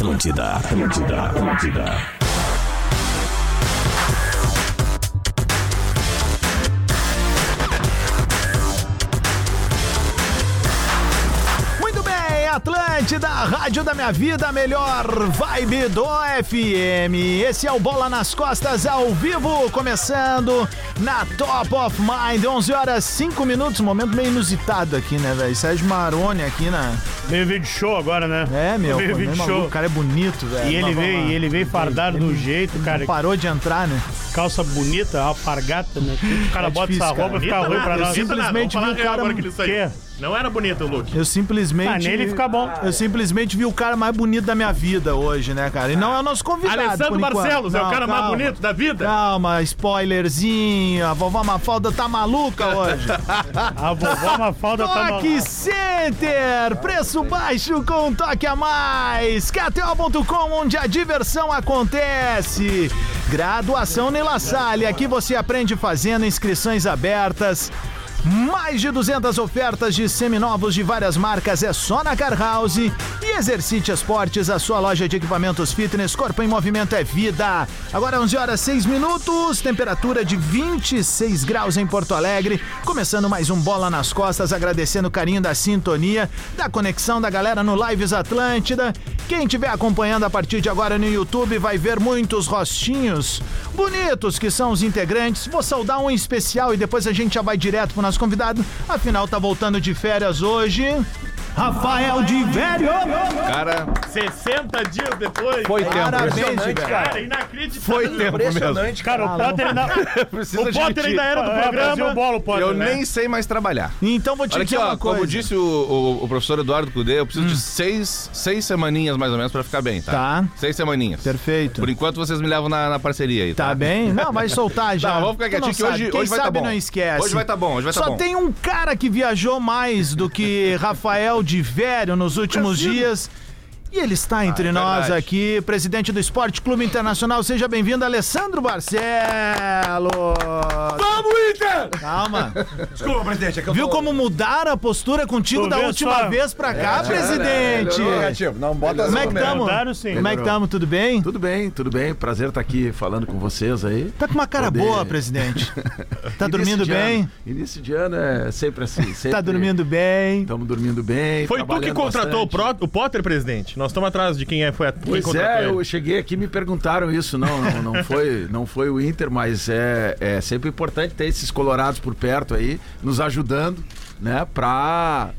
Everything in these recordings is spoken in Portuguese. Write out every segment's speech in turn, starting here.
Atlântida, Atlântida, Atlântida. Muito bem, Atlântida, Rádio da Minha Vida, melhor vibe do FM. Esse é o Bola nas Costas ao vivo, começando na Top of Mind, 11 horas 5 minutos, momento meio inusitado aqui, né, velho? Sérgio Maroni aqui na... Meio vídeo show agora, né? É, meu, Meio pô, vídeo show. maluco, o cara é bonito, velho. E ele veio, e ele veio fardado do jeito, cara. Não parou de entrar, né? Calça bonita, alpargata, né? O cara É bota difícil, essa cara. roupa, fica ruim pra nós. simplesmente vi o cara... que ele? Não era bonito o look. Eu simplesmente. Ah, nele fica bom. Eu simplesmente vi o cara mais bonito da minha vida hoje, né, cara? E não é o nosso convidado. Alessandro. Barcelos é o Não, cara mais calma. bonito da vida. Calma, spoilerzinho. A vovó Mafalda tá maluca hoje. A vovó Mafalda tá Toque maluca. Center! Preço baixo com um toque a mais! KTO.com, onde a diversão acontece! Graduação Nela Salle, aqui você aprende fazendo inscrições abertas. Mais de 200 ofertas de seminovos de várias marcas é só na Car House. E Exercite Esportes, a sua loja de equipamentos fitness. Corpo em movimento é vida. Agora 11 horas 6 minutos, temperatura de 26 graus em Porto Alegre. Começando mais um Bola nas Costas, agradecendo o carinho da sintonia, da conexão da galera no Lives Atlântida. Quem estiver acompanhando a partir de agora no YouTube vai ver muitos rostinhos bonitos que são os integrantes. Vou saudar um em especial e depois a gente já vai direto pro nosso convidado. Afinal, tá voltando de férias hoje. Rafael de Velho! Cara, 60 dias depois. foi tempo. Parabéns, velho. Cara, inacreditável. Foi tempo mesmo. Impressionante, cara. O Potter ainda. O Potter ainda era do É, programa. bola, o Potter. Eu né? nem sei mais trabalhar. Então vou te Olha aqui, dizer ó, uma coisa. como disse o, o- o professor Eduardo Cudê, eu preciso de seis, seis semaninhas mais ou menos pra ficar bem, tá? Tá. Seis semaninhas. Perfeito. Por enquanto vocês me levam na, na parceria aí, tá? Tá bem? Não, vai soltar já. Não, vamos ficar quietinho que sabe. hoje- Quem hoje vai tá sabe bom. não esquece. Hoje vai tá bom, hoje vai tá Só bom. tem um cara que viajou mais do que Rafael de Velho nos últimos dias. E ele está entre é nós verdade. aqui, presidente do Esporte Clube Internacional. Seja bem-vindo, Alessandro Barcelos. Vamos, Inter! Calma. Desculpa, presidente, é que eu Viu tô- como mudaram a postura contigo Tu da última só? vez pra cá, presidente? Melhorou, negativo. Não, bota Como é que tamo? Mudaram, sim. Como é que tamo? Tudo bem? Tudo bem, tudo bem. Prazer estar aqui falando com vocês aí. Tá com uma cara Poder- boa, presidente. Tá dormindo bem? ano- Início de ano é sempre assim. Sempre Tá dormindo bem? Estamos dormindo bem. Foi tu que contratou o, bastante. Pro- o Potter, presidente? Nós estamos atrás de quem é, foi Pois é, eu cheguei aqui e me perguntaram isso. Não, não, não foi, não foi o Inter, mas é, é sempre importante ter esses colorados por perto aí, nos ajudando, né, pra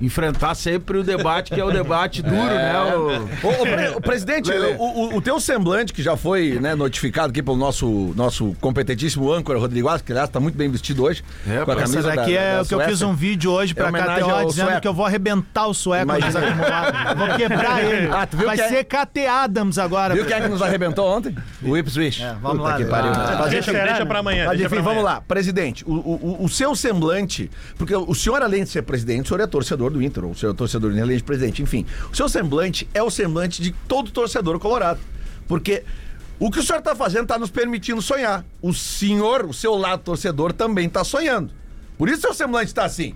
enfrentar sempre o debate que é o debate duro, né? o- Ô, ô, pre- ô, presidente, o, o- teu semblante, que já foi né, notificado aqui pelo nosso, nosso competentíssimo âncora, Rodrigo Asco, que aliás está muito bem vestido hoje. É, com a essa Essa camisa daqui da- é da o que eu fiz um vídeo hoje pra homenagem KTO dizendo sueco. que eu vou arrebentar o sueco Imagina. desacumulado. Vou quebrar ele. Ah, Vai que é- ser KT Adams agora. Viu quem é que nos arrebentou ontem? O Ipswich. É, vamos Puta lá, que pariu. Ah, Mas Deixa, deixa pra amanhã. Mas enfim, pra vamos lá. Presidente, o, o, o seu semblante, porque o senhor, além de ser presidente, o senhor é torcedor do Inter, o senhor é torcedor do Inter, além de presidente, enfim. O seu semblante é o semblante de todo torcedor colorado. Porque o que o senhor está fazendo está nos permitindo sonhar. O senhor, o seu lado torcedor, também está sonhando. Por isso o seu semblante está assim.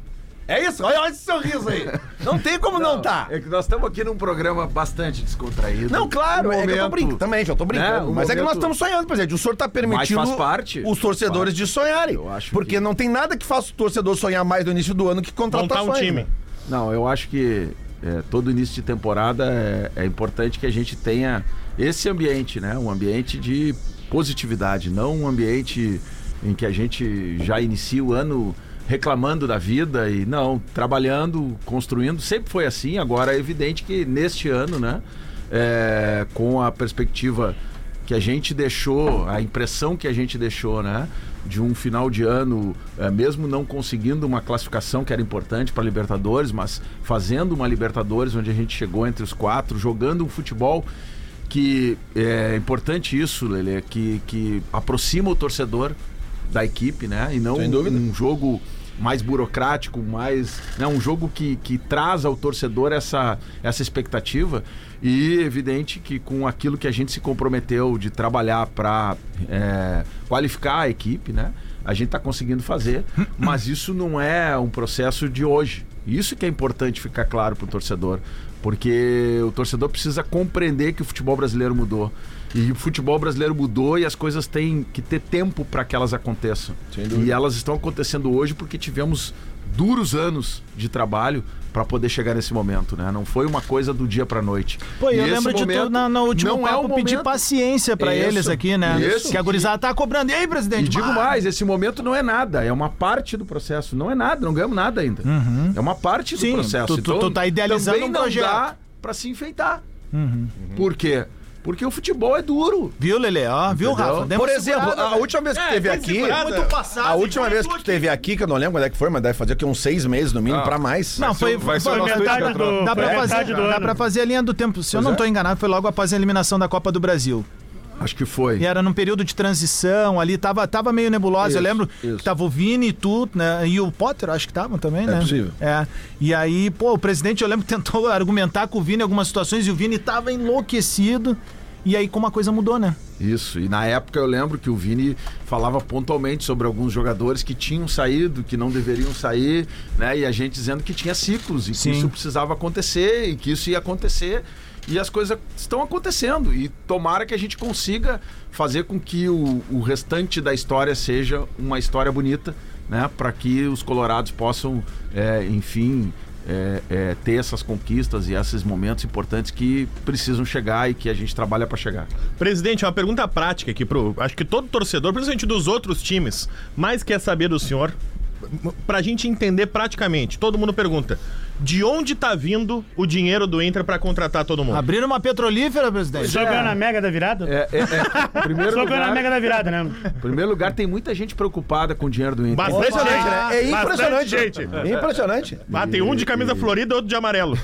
É isso? Olha, olha esse sorriso aí. Não tem como não, tá. É que nós estamos aqui num programa bastante descontraído. Não, claro, Um é que eu tô momento- brincando. Também, já tô brincando. Né, um mas é que nós momento- estamos sonhando, presidente. O senhor está permitindo parte. os torcedores de sonharem. Eu acho porque que- não tem nada que faça o torcedor sonhar mais no início do ano que contratações. Montar um time. Não, eu acho que é, todo início de temporada é, é importante que a gente tenha esse ambiente, né? Um ambiente de positividade, não um ambiente em que a gente já inicia o ano reclamando da vida e não, trabalhando, construindo. Sempre foi assim, agora é evidente que neste ano, né? é, com a perspectiva que a gente deixou, a impressão que a gente deixou, né? De um final de ano, eh, mesmo não conseguindo uma classificação que era importante para Libertadores, mas fazendo uma Libertadores onde a gente chegou entre os quatro, jogando um futebol que é importante isso, Lele, que, que aproxima o torcedor da equipe, né? E não um jogo mais burocrático, mais. Né? Um jogo que, que traz ao torcedor essa, essa expectativa. E evidente que com aquilo que a gente se comprometeu de trabalhar para qualificar a equipe, né? A gente está conseguindo fazer, mas isso não é um processo de hoje. Isso que é importante ficar claro pro torcedor, porque o torcedor precisa compreender que o futebol brasileiro mudou. E o futebol brasileiro mudou e as coisas têm que ter tempo para que elas aconteçam. E elas estão acontecendo hoje porque tivemos duros anos de trabalho para poder chegar nesse momento, né? Não foi uma coisa do dia para noite. Pô, E eu lembro de tu na, no último não é papo o pedir momento. paciência Isso, eles aqui, né? isso. Que a gurizada tá cobrando. E aí, presidente? E digo mais, esse momento não é nada, é uma parte do processo. Não é nada, não ganhamos nada ainda. É uma parte do Sim, processo. tu- tu- tu tá idealizando também um não projeto. dá pra se enfeitar. Por quê? Porque o futebol é duro. Viu, Lele? Ó, viu, Entendeu? Rafa? Por exemplo, segurada, a última vez que tu teve aqui. Muito passado. A última e vez que tu teve aqui, que eu não lembro quando é que foi, mas deve fazer aqui uns seis meses no mínimo, Ah. pra mais. Não, foi, vai ser metade do- Dá pra, a fazer, metade do dá pra fazer a linha do tempo. Se eu não tô enganado, foi logo após a eliminação da Copa do Brasil. Acho que foi. E era num período de transição ali, tava, tava meio nebulosa. eu Isso, lembro isso. que tava o Vini e tu, né? E o Potter, acho que estavam também, né? possível. É. E aí, pô, o presidente, eu lembro que tentou argumentar com o Vini em algumas situações e o Vini tava enlouquecido. E aí, como a coisa mudou, né? Isso. E na época eu lembro que o Vini falava pontualmente sobre alguns jogadores que tinham saído, que não deveriam sair, né? E a gente dizendo que tinha ciclos e Sim. que isso precisava acontecer e que isso ia acontecer. E as coisas estão acontecendo. E tomara que a gente consiga fazer com que o, o restante da história seja uma história bonita, né? Para que os colorados possam, é, enfim, é, é, ter essas conquistas e esses momentos importantes que precisam chegar e que a gente trabalha para chegar. Presidente, uma pergunta prática aqui pro. Acho que todo torcedor, principalmente dos outros times, mais quer saber do senhor. Pra gente entender praticamente. Todo mundo pergunta: de onde tá vindo o dinheiro do Inter pra contratar todo mundo? Abriram uma petrolífera, presidente. Só ganhou na mega da virada? É, é, é. Primeiro Só ganhou na mega da virada, né? Em primeiro lugar, tem muita gente preocupada com o dinheiro do Inter. Bastante Impressionante, né? É impressionante. gente. É impressionante. Ah, tem um de camisa florida e outro de amarelo.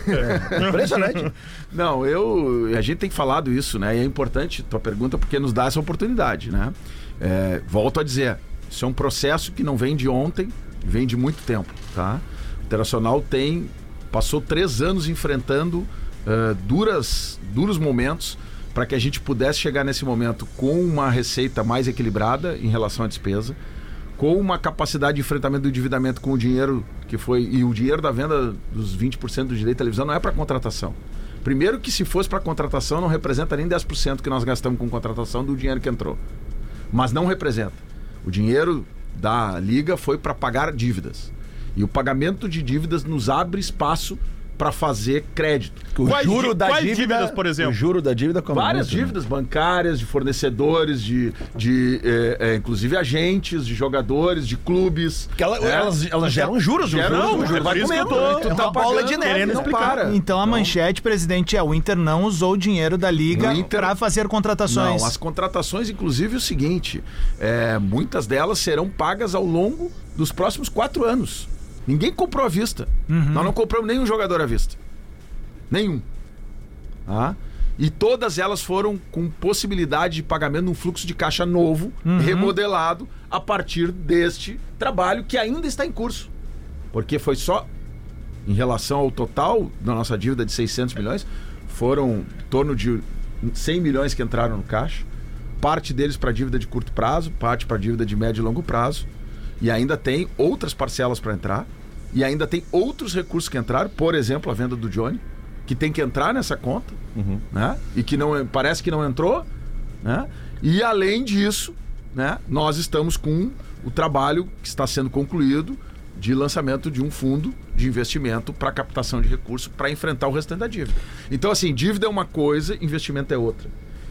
Impressionante. Não, eu. A gente tem falado isso, né? E é importante tua pergunta porque nos dá essa oportunidade, né? É, volto a dizer, isso é um processo que não vem de ontem, vem de muito tempo, tá? O Internacional tem. Passou três anos enfrentando eh, duras, duros momentos para que a gente pudesse chegar nesse momento com uma receita mais equilibrada em relação à despesa, com uma capacidade de enfrentamento do endividamento com o dinheiro que foi. E o dinheiro da venda dos 20% do direito de televisão não é para contratação. Primeiro que se fosse para contratação não representa nem 10% que nós gastamos com contratação do dinheiro que entrou. Mas não representa. O dinheiro da liga foi para pagar dívidas. E o pagamento de dívidas nos abre espaço para fazer crédito. O Quais juro da quais dívida, dívidas, por exemplo? O juro da dívida como Várias muito, né? dívidas bancárias, de fornecedores, de, de eh, eh, inclusive agentes, de jogadores, de clubes. Ela- É. elas, elas geram juros, o Geram, juros, o é juro por vai isso que eu comendo. tô- né? tu É tá uma bola pagando, de neve, não para. Então a manchete, presidente, é o Inter não usou o dinheiro da Liga pra fazer contratações. Não, as contratações, inclusive, é o seguinte: é, muitas delas serão pagas ao longo dos próximos quatro anos. Ninguém comprou à vista. Nós não compramos nenhum jogador à vista. Nenhum. Tá? E todas elas foram com possibilidade de pagamento num fluxo de caixa novo, remodelado, a partir deste trabalho que ainda está em curso. Porque foi só em relação ao total da nossa dívida de 600 milhões, foram em torno de 100 milhões que entraram no caixa. Parte deles para dívida de curto prazo, parte para dívida de médio e longo prazo. E ainda tem outras parcelas para entrar. E ainda tem outros recursos que entraram, por exemplo, a venda do Johnny, que tem que entrar nessa conta, né? E que não parece que não entrou, né? E além disso, né, nós estamos com o trabalho que está sendo concluído de lançamento de um fundo de investimento para captação de recursos para enfrentar o restante da dívida. Então, assim, dívida é uma coisa, investimento é outra.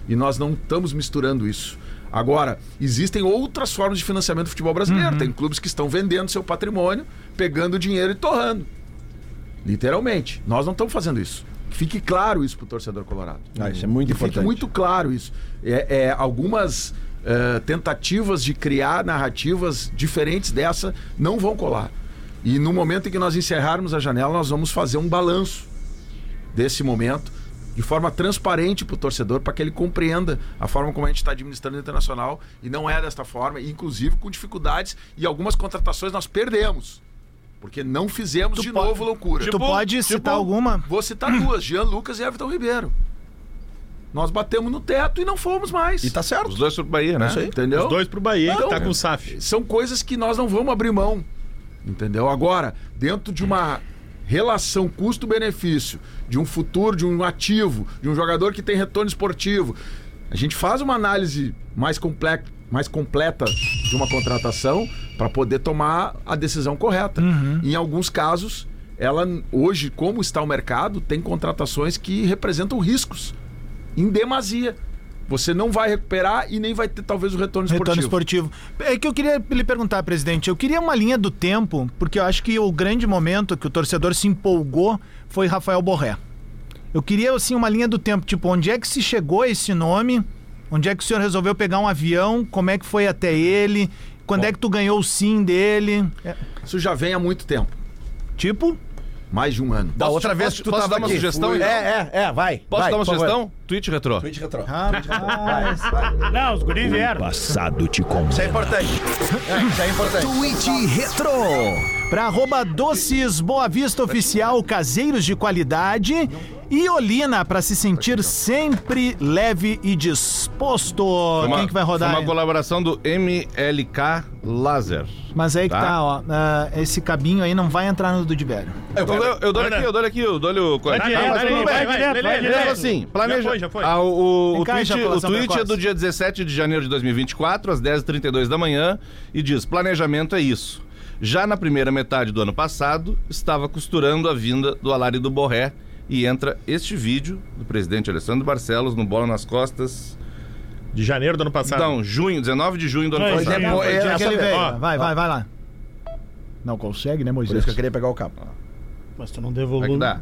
E nós não estamos misturando isso. Agora, existem outras formas de financiamento do futebol brasileiro. Tem clubes que estão vendendo seu patrimônio, pegando dinheiro e torrando. Literalmente. Nós não estamos fazendo isso. Que fique claro isso para o torcedor colorado. Ah, isso é muito Que importante. fique muito claro isso. É, é, algumas eh, tentativas de criar narrativas diferentes dessa não vão colar. E no momento em que nós encerrarmos a janela, nós vamos fazer um balanço desse momento de forma transparente para o torcedor, para que ele compreenda a forma como a gente está administrando o internacional e não é desta forma, e inclusive com dificuldades e algumas contratações nós perdemos. Porque não fizemos de po- novo loucura. Tu pode citar tipo, alguma? Vou citar duas: Jean Lucas e Everton Ribeiro. Nós batemos no teto e não fomos mais. E tá certo. Os dois pro Bahia, né? Isso aí. Entendeu? Os dois pro Bahia, que Não, tá com o SAF. São coisas que nós não vamos abrir mão. Entendeu? Agora, dentro de uma relação custo-benefício de um futuro, de um ativo, de um jogador que tem retorno esportivo, a gente faz uma análise mais, comple mais completa de uma contratação para poder tomar a decisão correta. Em alguns casos, ela hoje, como está o mercado, tem contratações que representam riscos em demasia. Você não vai recuperar e nem vai ter talvez o retorno esportivo. Retorno esportivo. É que eu queria lhe perguntar, presidente. Eu queria uma linha do tempo, porque eu acho que o grande momento que o torcedor se empolgou foi Rafael Borré. Eu queria, assim, uma linha do tempo. Tipo, onde é que se chegou a esse nome? Onde é que o senhor resolveu pegar um avião? Como é que foi até ele? Quando é que tu ganhou o sim dele? É, Isso já vem há muito tempo. tipo? Mais de um ano. Da outra vez que tu posso tava dar uma aqui. sugestão, É, então? é, é, vai. Posso vai, dar uma favor. sugestão? Tweet retrô. Tweet retrô. Rapaz. Não, os guris vieram. Passado te condena. Isso é importante. É, isso é importante. Tweet Retro. Para arroba Doces Boa Vista Oficial, caseiros de qualidade. E Olina, para se sentir sempre leve e disposto. Uma- Quem que vai rodar? Foi aí? uma colaboração do MLK Laser. Mas aí que Tá. tá, ó. ah, esse cabinho aí não vai entrar no do Dibério. Eu, dou- eu dou aqui, eu dou aqui, eu dou o. Vai vai, vai, vai, vai assim, planeja. Já foi, já foi. Ah, o, o, cá, tweet, o tweet é do dia 17 de janeiro de 2024, às 10h32 da manhã, e diz: Planejamento é isso. Já na primeira metade do ano passado, estava costurando a vinda do Alari do Borré e entra este vídeo do presidente Alessandro Barcelos no Bola nas Costas. De janeiro do ano passado. Não, junho, 19 de junho do ano passado. é, é, dia que ele essa- veio. ó, vai, vai, vai lá. Não consegue, né, Por Moisés? isso que eu queria pegar o cabo. Mas tu não deu Como é dá?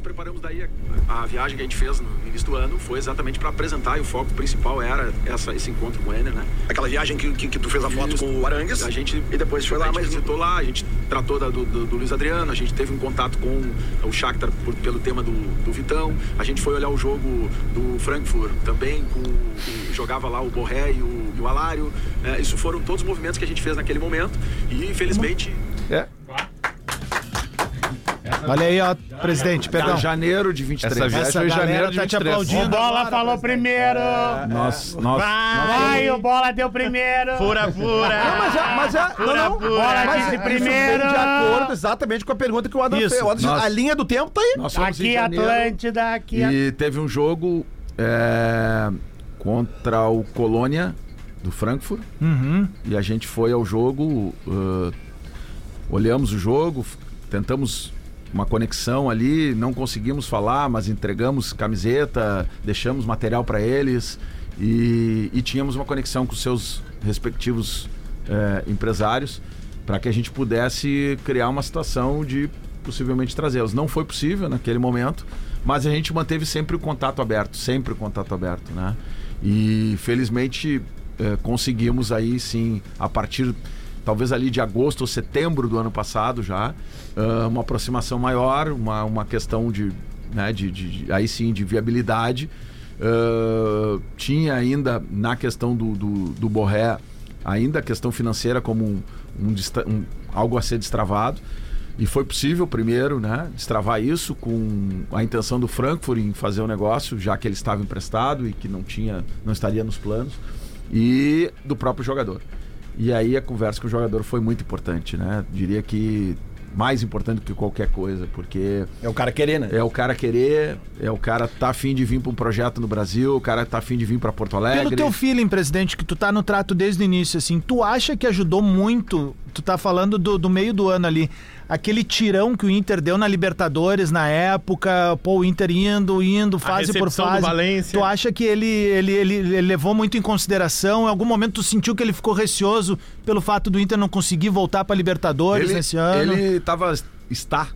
Nós preparamos daí a, a viagem que a gente fez no início do ano foi exatamente para apresentar e o foco principal era essa, esse encontro com ele, né? Aquela viagem que, que, que tu fez a foto Isso. com o Arangues. A gente E depois foi a lá, gente mas visitou lá, a gente tratou da- do, do, do Luiz Adriano, a gente teve um contato com o Shakhtar por- pelo tema do, do Vitão, a gente foi olhar o jogo do Frankfurt também, com o- jogava lá o Borré e o, e o Alário. É, isso foram todos os movimentos que a gente fez naquele momento e infelizmente É. Olha aí, ó, presidente, perdão. Janeiro de 23. Essa viagem Essa foi janeiro de tá te 23. aplaudindo. O Bola agora, falou primeiro. Nós, nós, Vai, o Bola deu primeiro. Fura, fura. Não, mas é, mas é, não, não. Bola mas disse primeiro. de acordo exatamente com a pergunta que o Adam Isso. fez. O Adam disse, Nós- a linha do tempo tá aí. nós Aqui janeiro Atlântida, aqui. E teve um jogo é, contra o Colônia do Frankfurt. Uhum. E a gente foi ao jogo, uh, olhamos o jogo, tentamos uma conexão ali, não conseguimos falar, mas entregamos camiseta, deixamos material para eles e, e tínhamos uma conexão com seus respectivos eh, empresários para que a gente pudesse criar uma situação de possivelmente trazê-los. Não foi possível naquele momento, mas a gente manteve sempre o contato aberto, sempre o contato aberto, né? E felizmente eh, conseguimos aí sim, a partir talvez ali de agosto ou setembro do ano passado já, ah, uma aproximação maior, uma, uma questão de, né, de, de- aí sim de viabilidade. Ah, tinha ainda na questão do, do, do Borré ainda a questão financeira como um, um um- algo a ser destravado. E foi possível, primeiro, né, destravar isso com a intenção do Frankfurt em fazer o negócio, já que ele estava emprestado e que não tinha, não estaria nos planos, e do próprio jogador. E aí a conversa com o jogador foi muito importante, né? Diria que mais importante do que qualquer coisa, porque É o cara querer, né? é o cara querer, é o cara tá afim de vir para um projeto no Brasil, o cara tá afim de vir para Porto Alegre. Pelo teu feeling, presidente, que tu tá no trato desde o início, assim, tu acha que ajudou muito, tu tá falando do, do meio do ano ali, aquele tirão que o Inter deu na Libertadores na época, pô, o Inter indo, indo, fase por fase. Valência. Tu acha que ele, ele, ele, ele levou muito em consideração? Em algum momento tu sentiu que ele ficou receoso pelo fato do Inter não conseguir voltar pra Libertadores ele, nesse ano? Ele tava, está,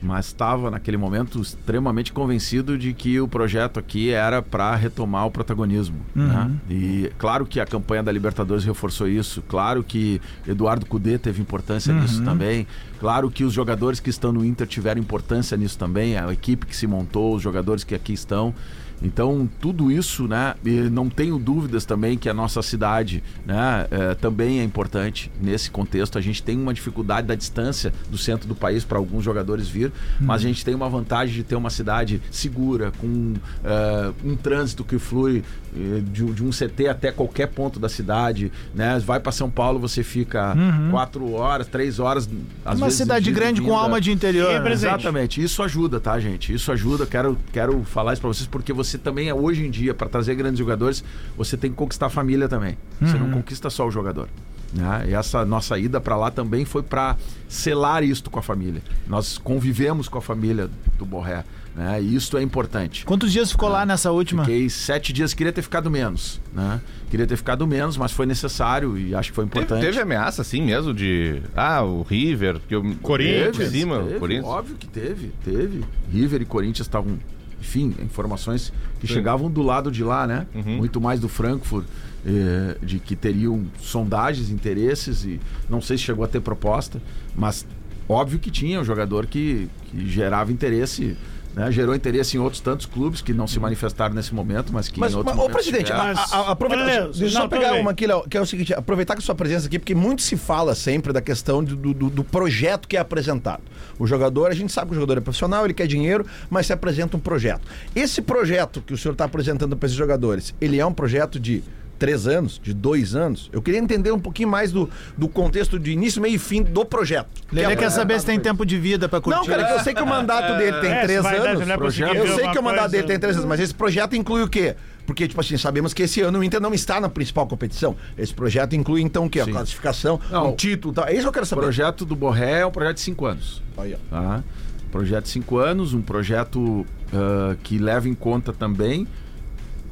mas estava naquele momento extremamente convencido de que o projeto aqui era para retomar o protagonismo. Né? E claro que a campanha da Libertadores reforçou isso, claro que Eduardo Cudê teve importância nisso também, claro que os jogadores que estão no Inter tiveram importância nisso também, a equipe que se montou, os jogadores que aqui estão. Então, tudo isso, né? E não tenho dúvidas também que a nossa cidade, né, eh, também é importante nesse contexto. A gente tem uma dificuldade da distância do centro do país para alguns jogadores vir, mas a gente tem uma vantagem de ter uma cidade segura, com eh, um trânsito que flui eh, de, de um CT até qualquer ponto da cidade, né? Vai para São Paulo, você fica quatro horas, três horas, às Uma vezes cidade de ida grande com alma de interior. Sim, né? Exatamente, isso ajuda, tá, gente? Isso ajuda. Quero, quero falar isso pra vocês porque você também, é hoje em dia, para trazer grandes jogadores, você tem que conquistar a família também. Você Uhum. não conquista só o jogador. Né? E essa nossa ida para lá também foi para selar isto com a família. Nós convivemos com a família do Borré, né? E isso é importante. Quantos dias ficou lá nessa última? Fiquei sete dias, queria ter ficado menos, né? Queria ter ficado menos, mas foi necessário e acho que foi Teve, importante. teve ameaça assim mesmo de. Ah, o River, que eu. Corinthians. Por cima, Teve, o Corinthians. Óbvio que teve, teve. River e Corinthians estavam, enfim, informações que chegavam do lado de lá, né? Uhum. Muito mais do Frankfurt, eh, de que teriam sondagens, interesses e não sei se chegou a ter proposta, mas óbvio que tinha um jogador que, que gerava interesse. Né? Gerou interesse em outros tantos clubes que não se manifestaram nesse momento, mas que Mas, em outros mas, ô presidente, tiveram. a, Mas- a, a, aproveita, Olha, deixa eu só pegar uma aqui, Léo, que é o seguinte, aproveitar com a sua presença aqui, porque muito se fala sempre da questão do, do, do projeto que é apresentado. O jogador, a gente sabe que o jogador é profissional, ele quer dinheiro, mas se apresenta um projeto. Esse projeto que o senhor está apresentando para esses jogadores, ele é um projeto de três anos, de dois anos? Eu queria entender um pouquinho mais do, do contexto de início, meio e fim do projeto. Lele é quer saber se tem tempo de vida pra pra curtir. Não, cara, que eu sei que o mandato dele tem É, se três vai dar, anos. Projeto- ver Eu sei que o mandato coisa. dele tem três anos, mas esse projeto inclui o quê? Porque, tipo assim, sabemos que esse ano o Inter não está na principal competição. Esse projeto inclui, então, o quê? A classificação, Não, um título e tal. É isso que eu quero O saber. projeto do Borré é um projeto de cinco anos. Aí, ó. Tá? Projeto de cinco anos, um projeto ah, que leva em conta também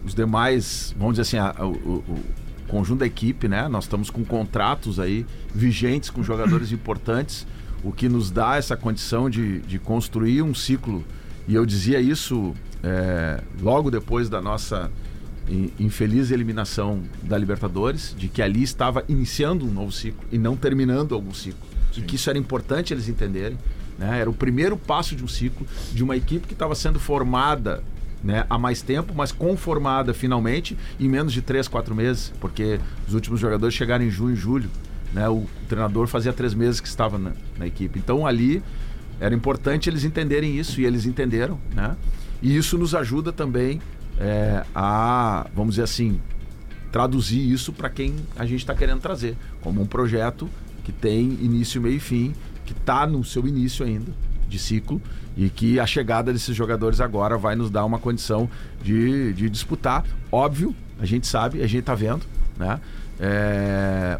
os demais, vamos dizer assim, a- o, o- o conjunto da equipe, né? Nós estamos com contratos aí vigentes com jogadores importantes, o que nos dá essa condição de, de construir um ciclo. E eu dizia isso eh, logo depois da nossa in- infeliz eliminação da Libertadores, de que ali estava iniciando um novo ciclo e não terminando algum ciclo. E que isso era importante eles entenderem. Né? Era o primeiro passo de um ciclo de uma equipe que estava sendo formada né, há mais tempo, mas conformada finalmente em menos de três, quatro meses, porque os últimos jogadores chegaram em junho e julho. Né? O treinador fazia três meses que estava na, na equipe. Então ali era importante eles entenderem isso e eles entenderam. Né? E isso nos ajuda também é, a, vamos dizer assim, traduzir isso para quem a gente está querendo trazer, como um projeto que tem início, meio e fim, que está no seu início ainda de ciclo e que a chegada desses jogadores agora vai nos dar uma condição de, de disputar. Óbvio, a gente sabe, a gente está vendo, né? É,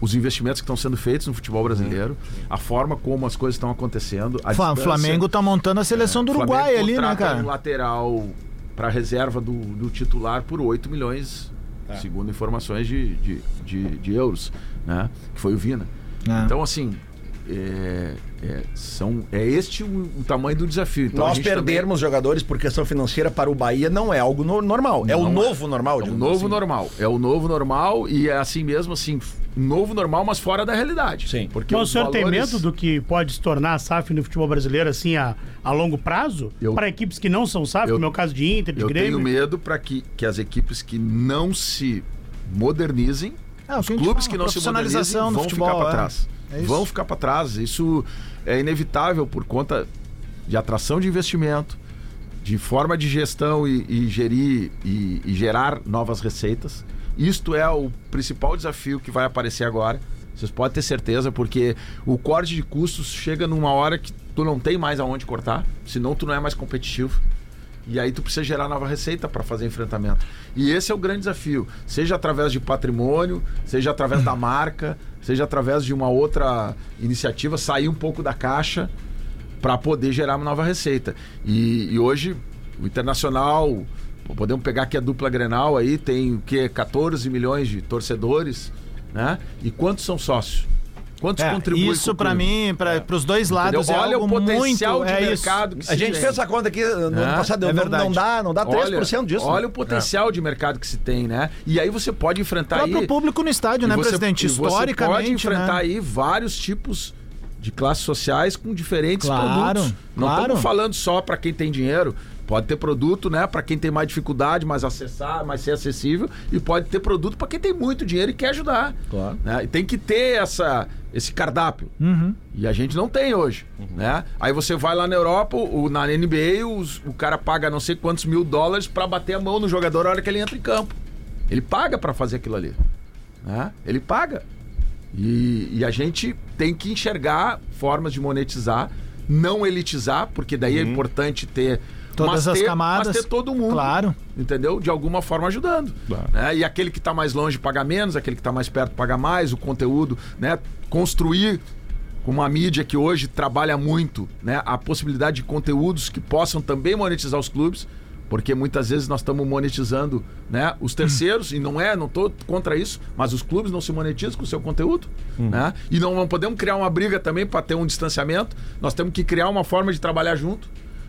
os investimentos que estão sendo feitos no futebol brasileiro, a forma como as coisas estão acontecendo. A distância- Flamengo tá montando a seleção do Flamengo Uruguai ali, né, cara? um lateral para reserva do, do titular por 8 milhões, segundo informações de, de, de, de euros, né? Que foi o Vina. É. Então, assim, é, é, são, é este o, o tamanho do desafio. Então, Nós gente também- perdermos jogadores por questão financeira para o Bahia não é algo no- normal. é o Não, novo normal, É o novo assim. normal. É o novo normal e é assim mesmo, assim, novo normal, mas fora da realidade. Sim. Porque Mas o senhor tem valores- medo do que pode se tornar a SAF no futebol brasileiro, assim, a, a longo prazo? Eu- Para equipes que não são SAF, Eu- como é o caso de Inter, de Eu Grêmio? tenho medo para que, que as equipes que não se modernizem, É, o os clubes fala, que não se modernizem vão futebol, ficar para é. trás. É vão ficar para trás. Isso é inevitável por conta de atração de investimento, de forma de gestão e, e gerir e, e gerar novas receitas. Isto é o principal desafio que vai aparecer agora. Vocês podem ter certeza, porque o corte de custos chega numa hora que tu não tem mais aonde cortar, senão tu não é mais competitivo. E aí tu precisa gerar nova receita para fazer enfrentamento. E esse é o grande desafio. Seja através de patrimônio, seja através da marca, seja através de uma outra iniciativa, sair um pouco da caixa para poder gerar uma nova receita. E, e hoje, o Internacional, podemos pegar aqui a dupla Grenal aí, tem o quê? 14 milhões de torcedores, né? E quantos são sócios? Quantos É, contribuem isso o clube? mim, para os dois Entendeu? lados, é Olha o potencial muito... de é mercado que A se gente tem. fez essa conta aqui no ano É, passado, é não, não dá, não dá 3% disso. Olha né? o potencial de mercado que se tem, né? E aí você pode O enfrentar próprio aí. público no estádio, né, você- presidente? e você pode Historicamente, enfrentar né? aí vários tipos de classes sociais com diferentes Claro, produtos. Não claro. estamos falando só para quem tem dinheiro. Pode ter produto, né, para quem tem mais dificuldade, mais acessar, mais ser acessível, e pode ter produto para quem tem muito dinheiro e quer ajudar. Claro. né? E tem que ter essa, esse cardápio. E a gente não tem hoje, né? Aí você vai lá na Europa, o, na NBA, os- o cara paga não sei quantos mil dólares para bater a mão no jogador na hora que ele entra em campo. Ele paga para fazer aquilo ali, né? Ele paga. E, e a gente tem que enxergar formas de monetizar, não elitizar, porque daí é importante ter Todas mas as ter- camadas. mas ter todo mundo, Claro. entendeu? De alguma forma ajudando. né? E aquele que está mais longe paga menos, aquele que está mais perto paga mais, o conteúdo, né? Construir com uma mídia que hoje trabalha muito, né? A possibilidade de conteúdos que possam também monetizar os clubes, porque muitas vezes nós estamos monetizando, né? Os terceiros e não é, não estou contra isso, mas os clubes não se monetizam com o seu conteúdo, né? E não, não podemos criar uma briga também para ter um distanciamento. Nós temos que criar uma forma de trabalhar junto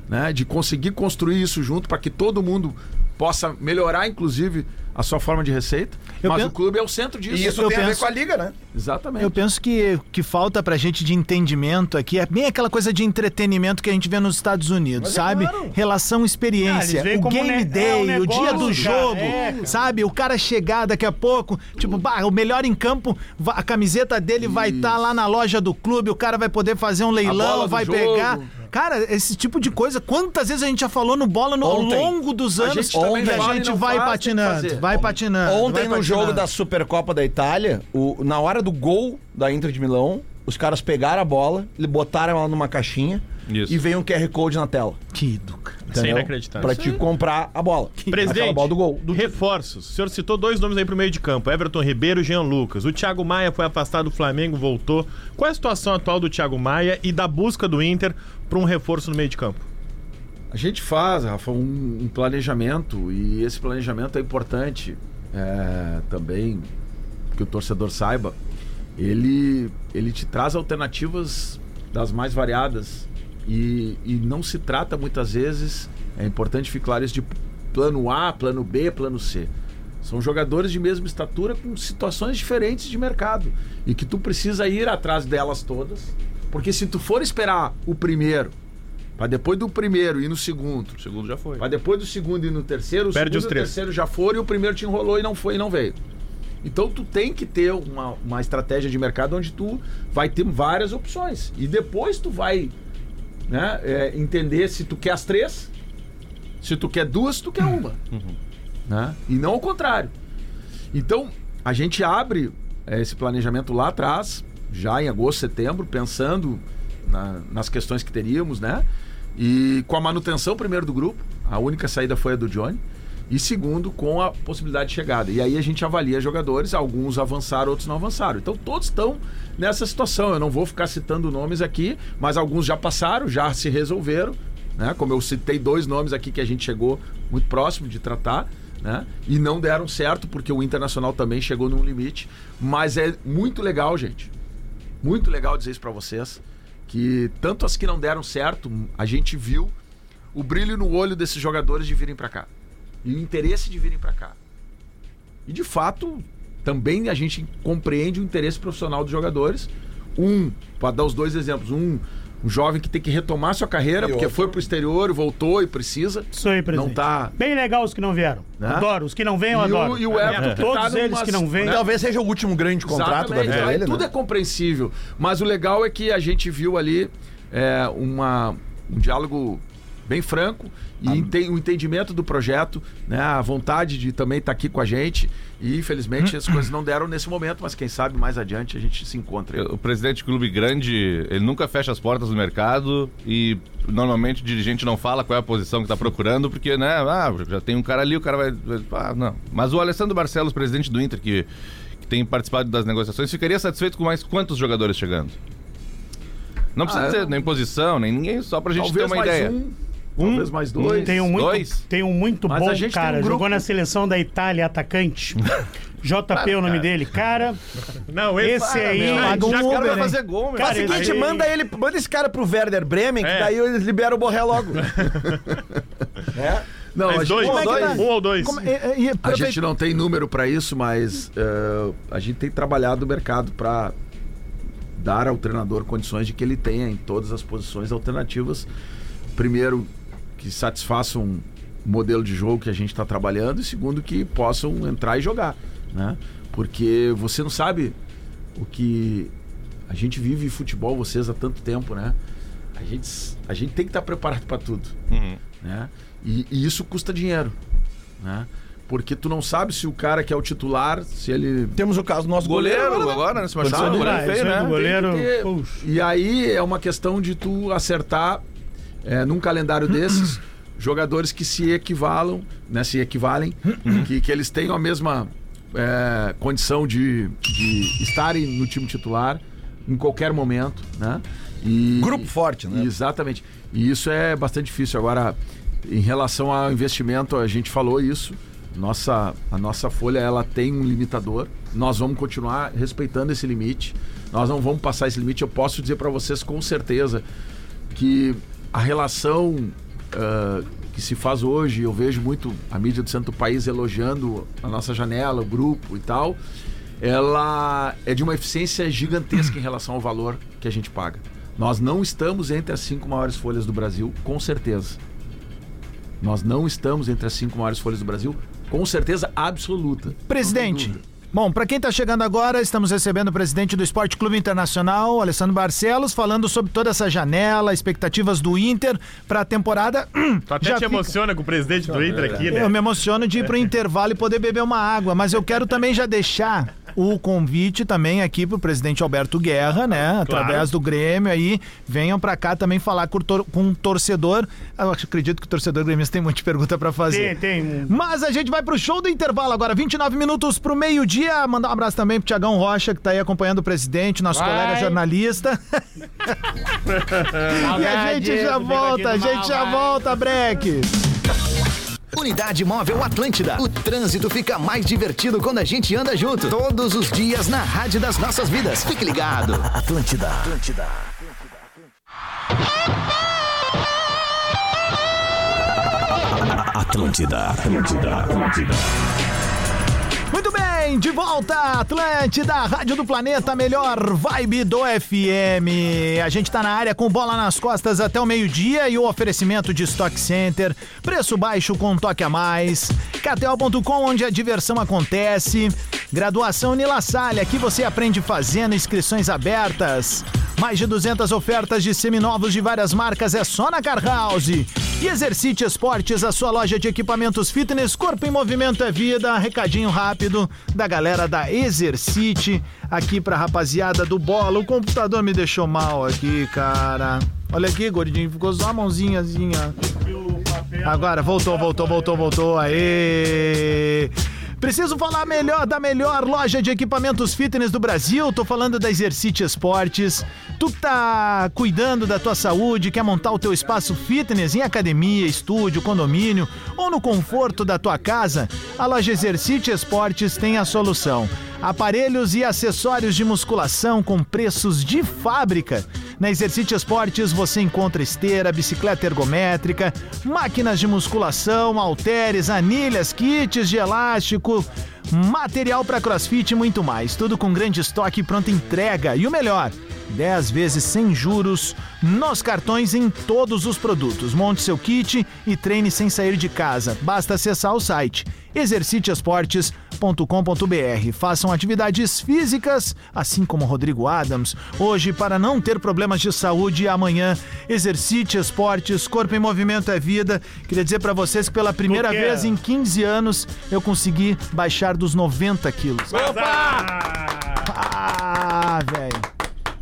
né, de conseguir construir isso junto para que todo mundo possa melhorar, inclusive, a sua forma de receita. Eu Mas penso- o clube é o centro disso. E isso Eu tem a ver penso- com a liga, né? Exatamente. Eu penso que que falta pra gente de entendimento aqui é bem aquela coisa de entretenimento que a gente vê nos Estados Unidos, sabe? Relação Ah, experiência, veem o game ne- é day, um o dia negócio, do cara, jogo, é, cara. sabe? O cara chegar daqui a pouco, tipo, bah, o melhor em campo, a camiseta dele vai estar lá na loja do clube, o cara vai poder fazer um leilão, do vai jogo. pegar. Cara, esse tipo de coisa, quantas vezes a gente já falou no bola no, ao Ontem. longo dos anos gente também que a fala e gente não vai faz, tem que patinando, fazer. vai patinando. Ontem vai no jogo patinando. da Supercopa da Itália, o- na hora do gol da Inter de Milão, os caras pegaram a bola, e botaram ela numa caixinha Isso. e veio um QR Code na tela. Que do cara. Isso é Entendeu? inacreditável. Pra te comprar a bola. Presidente, Aquela bola do gol. Do... reforços. O senhor citou dois nomes aí pro meio de campo: Everton Ribeiro e Jean Lucas. O Thiago Maia foi afastado do Flamengo, voltou. Qual é a situação atual do Thiago Maia e da busca do Inter para um reforço no meio de campo? A gente faz, Rafa, um, um planejamento e esse planejamento é importante é, também que o torcedor saiba. Ele, ele te traz alternativas das mais variadas e, e não se trata muitas vezes, é importante ficar claro isso, de plano A, plano B, plano C. São jogadores de mesma estatura com situações diferentes de mercado e que tu precisa ir atrás delas todas, porque se tu for esperar o primeiro Pra depois do primeiro e no segundo. O segundo já foi. Pra depois do segundo e no terceiro, o Perde segundo os e o três. terceiro já foram e o primeiro te enrolou e não foi e não veio. Então tu tem que ter uma, uma estratégia de mercado onde tu vai ter várias opções. E depois tu vai né, é, entender se tu quer as três, se tu quer duas, se tu quer uma. Né? E não ao contrário. Então, a gente abre é, esse planejamento lá atrás, já em agosto, setembro, pensando na- nas questões que teríamos, né? E com a manutenção, primeiro, do grupo, a única saída foi a do Johnny. E segundo, com a possibilidade de chegada. E aí a gente avalia jogadores, alguns avançaram, outros não avançaram. Então todos estão nessa situação. Eu não vou ficar citando nomes aqui, mas alguns já passaram, já se resolveram. Né? Como eu citei dois nomes aqui que a gente chegou muito próximo de tratar. Né? E não deram certo, porque o Internacional também chegou num limite. Mas é muito legal, gente. Muito legal dizer isso pra vocês. Que tanto as que não deram certo, a gente viu o brilho no olho desses jogadores de virem pra cá. E o interesse de virem pra cá. E de fato, também a gente compreende o interesse profissional dos jogadores. Um, para dar os dois exemplos, um, um jovem que tem que retomar sua carreira, porque foi pro exterior, voltou e precisa. Isso aí, presidente. Não tá. Bem legal os que não vieram. Né? Adoro. Os que não vêm, eu E adoro. o, e o Everton, que Todos tá eles que não vêm. né? Talvez seja o último grande contrato da Exatamente, vida aí dele, tudo né? é compreensível. Mas o legal é que a gente viu ali é, uma, um diálogo bem franco e ente- o entendimento do projeto, né, a vontade de também estar aqui com a gente. E infelizmente as coisas não deram nesse momento, mas quem sabe mais adiante a gente se encontra. O presidente de clube grande, ele nunca fecha as portas do mercado e normalmente o dirigente não fala qual é a posição que está procurando, porque, né, ah, já tem um cara ali, o cara vai. Ah, não. Mas o Alessandro Barcelos, presidente do Inter, que, que tem participado das negociações, ficaria satisfeito com mais quantos jogadores chegando? Não precisa Ah, dizer nem posição, nem ninguém, só pra gente ter uma ideia. um, talvez mais dois. Tem um muito, dois. tem um muito Mas bom a gente tem cara. um grupo- Jogou na seleção da Itália, atacante. JP é o nome dele. Cara, Não, esse aí. paga um já Uber, quero hein? fazer gol, Cara, Faz o seguinte, esse- manda ele, manda esse cara pro Werder Bremen, que É. daí eles liberam o Borré logo. é? Não, a Mais gente- dois, é que tá? um ou dois. Como- e- e- A gente não tem número para isso, mas eh, a gente tem trabalhado o mercado para dar ao treinador condições de que ele tenha em todas as posições alternativas. Primeiro, que satisfaçam um modelo de jogo que a gente está trabalhando e segundo que possam entrar e jogar, né? Porque você não sabe o que a gente vive futebol vocês há tanto tempo, né? A gente, a gente tem que estar preparado para tudo, né? E, e isso custa dinheiro, né? Porque tu não sabe se o cara que é o titular, se ele Temos o caso do nosso goleiro, Goleiro agora, né? agora, machucado, no goleiro Ah, feio, né? goleiro. Ter-. E aí é uma questão de tu acertar é, num calendário desses jogadores que se equivalam, né, se equivalem, que, que eles tenham a mesma é, condição de, de estarem no time titular em qualquer momento, né? E, Grupo forte, né? Exatamente. E isso é bastante difícil. Agora, em relação ao investimento, a gente falou isso. Nossa, a nossa folha ela tem um limitador. Nós vamos continuar respeitando esse limite. Nós não vamos passar esse limite. Eu posso dizer para vocês com certeza que a relação ah, que se faz hoje, eu vejo muito a mídia do centro do país elogiando a nossa janela, o grupo e tal. Ela é de uma eficiência gigantesca em relação ao valor que a gente paga. Nós não estamos entre as cinco maiores folhas do Brasil, com certeza. Nós não estamos entre as cinco maiores folhas do Brasil, com certeza absoluta. Presidente. Bom, para quem tá chegando agora, estamos recebendo o presidente do Esporte Clube Internacional, Alessandro Barcelos, falando sobre toda essa janela, expectativas do Inter para a temporada. Tu até Já te fica- emociona com o presidente do Inter aqui, né? Eu me emociono de ir pro intervalo e poder beber uma água, mas eu quero também já deixar o convite também aqui pro presidente Alberto Guerra, né? Através do Grêmio aí, venham pra cá também falar com o com um torcedor. Eu acredito que o torcedor gremista tem muita pergunta pra fazer. Tem, tem. Mas a gente vai pro show do intervalo agora, 29 minutos pro meio-dia. Mandar um abraço também pro Tiagão Rocha, que tá aí acompanhando o presidente, nosso Vai. colega jornalista. e a gente já volta, a gente já volta, Breck. Unidade Móvel Atlântida. O trânsito fica mais divertido quando a gente anda junto. Todos os dias na rádio das nossas vidas. Fique ligado. Atlântida. Atlântida. Atlântida. Atlântida. Atlântida. De volta, Atlântida, Rádio do Planeta, melhor vibe do FM. A gente tá na área com bola nas costas até o meio-dia e o oferecimento de Stock Center, preço baixo com um toque a mais. KTO.com, onde a diversão acontece. Graduação Nila Salle, aqui você aprende fazendo inscrições abertas. Mais de 200 ofertas de seminovos de várias marcas é só na Car House. E Exercite Esportes, a sua loja de equipamentos fitness, corpo em movimento é vida. Recadinho rápido da galera da Exercite aqui pra rapaziada do Bola. O computador me deixou mal aqui, cara. Olha aqui, gordinho, ficou só a mãozinhazinha. Agora, voltou, voltou, voltou, voltou. Aê! Preciso falar melhor da melhor loja de equipamentos fitness do Brasil. Tô falando da Exercite Esportes. Tu que tá cuidando da tua saúde, quer montar o teu espaço fitness em academia, estúdio, condomínio ou no conforto da tua casa, a loja Exercite Esportes tem a solução. Aparelhos e acessórios de musculação com preços de fábrica. Na Exercite Esportes você encontra esteira, bicicleta ergométrica, máquinas de musculação, halteres, anilhas, kits de elástico, material para crossfit e muito mais. Tudo com grande estoque e pronta entrega. E o melhor, 10 vezes sem juros nos cartões em todos os produtos. Monte seu kit e treine sem sair de casa. Basta acessar o site exerciteesportes.com.br. Façam atividades físicas, assim como Rodrigo Adams, hoje para não ter problemas de saúde e amanhã. Exercite Esportes, corpo em movimento é vida. Queria dizer para vocês que pela primeira quê? vez em 15 anos eu consegui baixar dos 90 quilos. Ah, velho.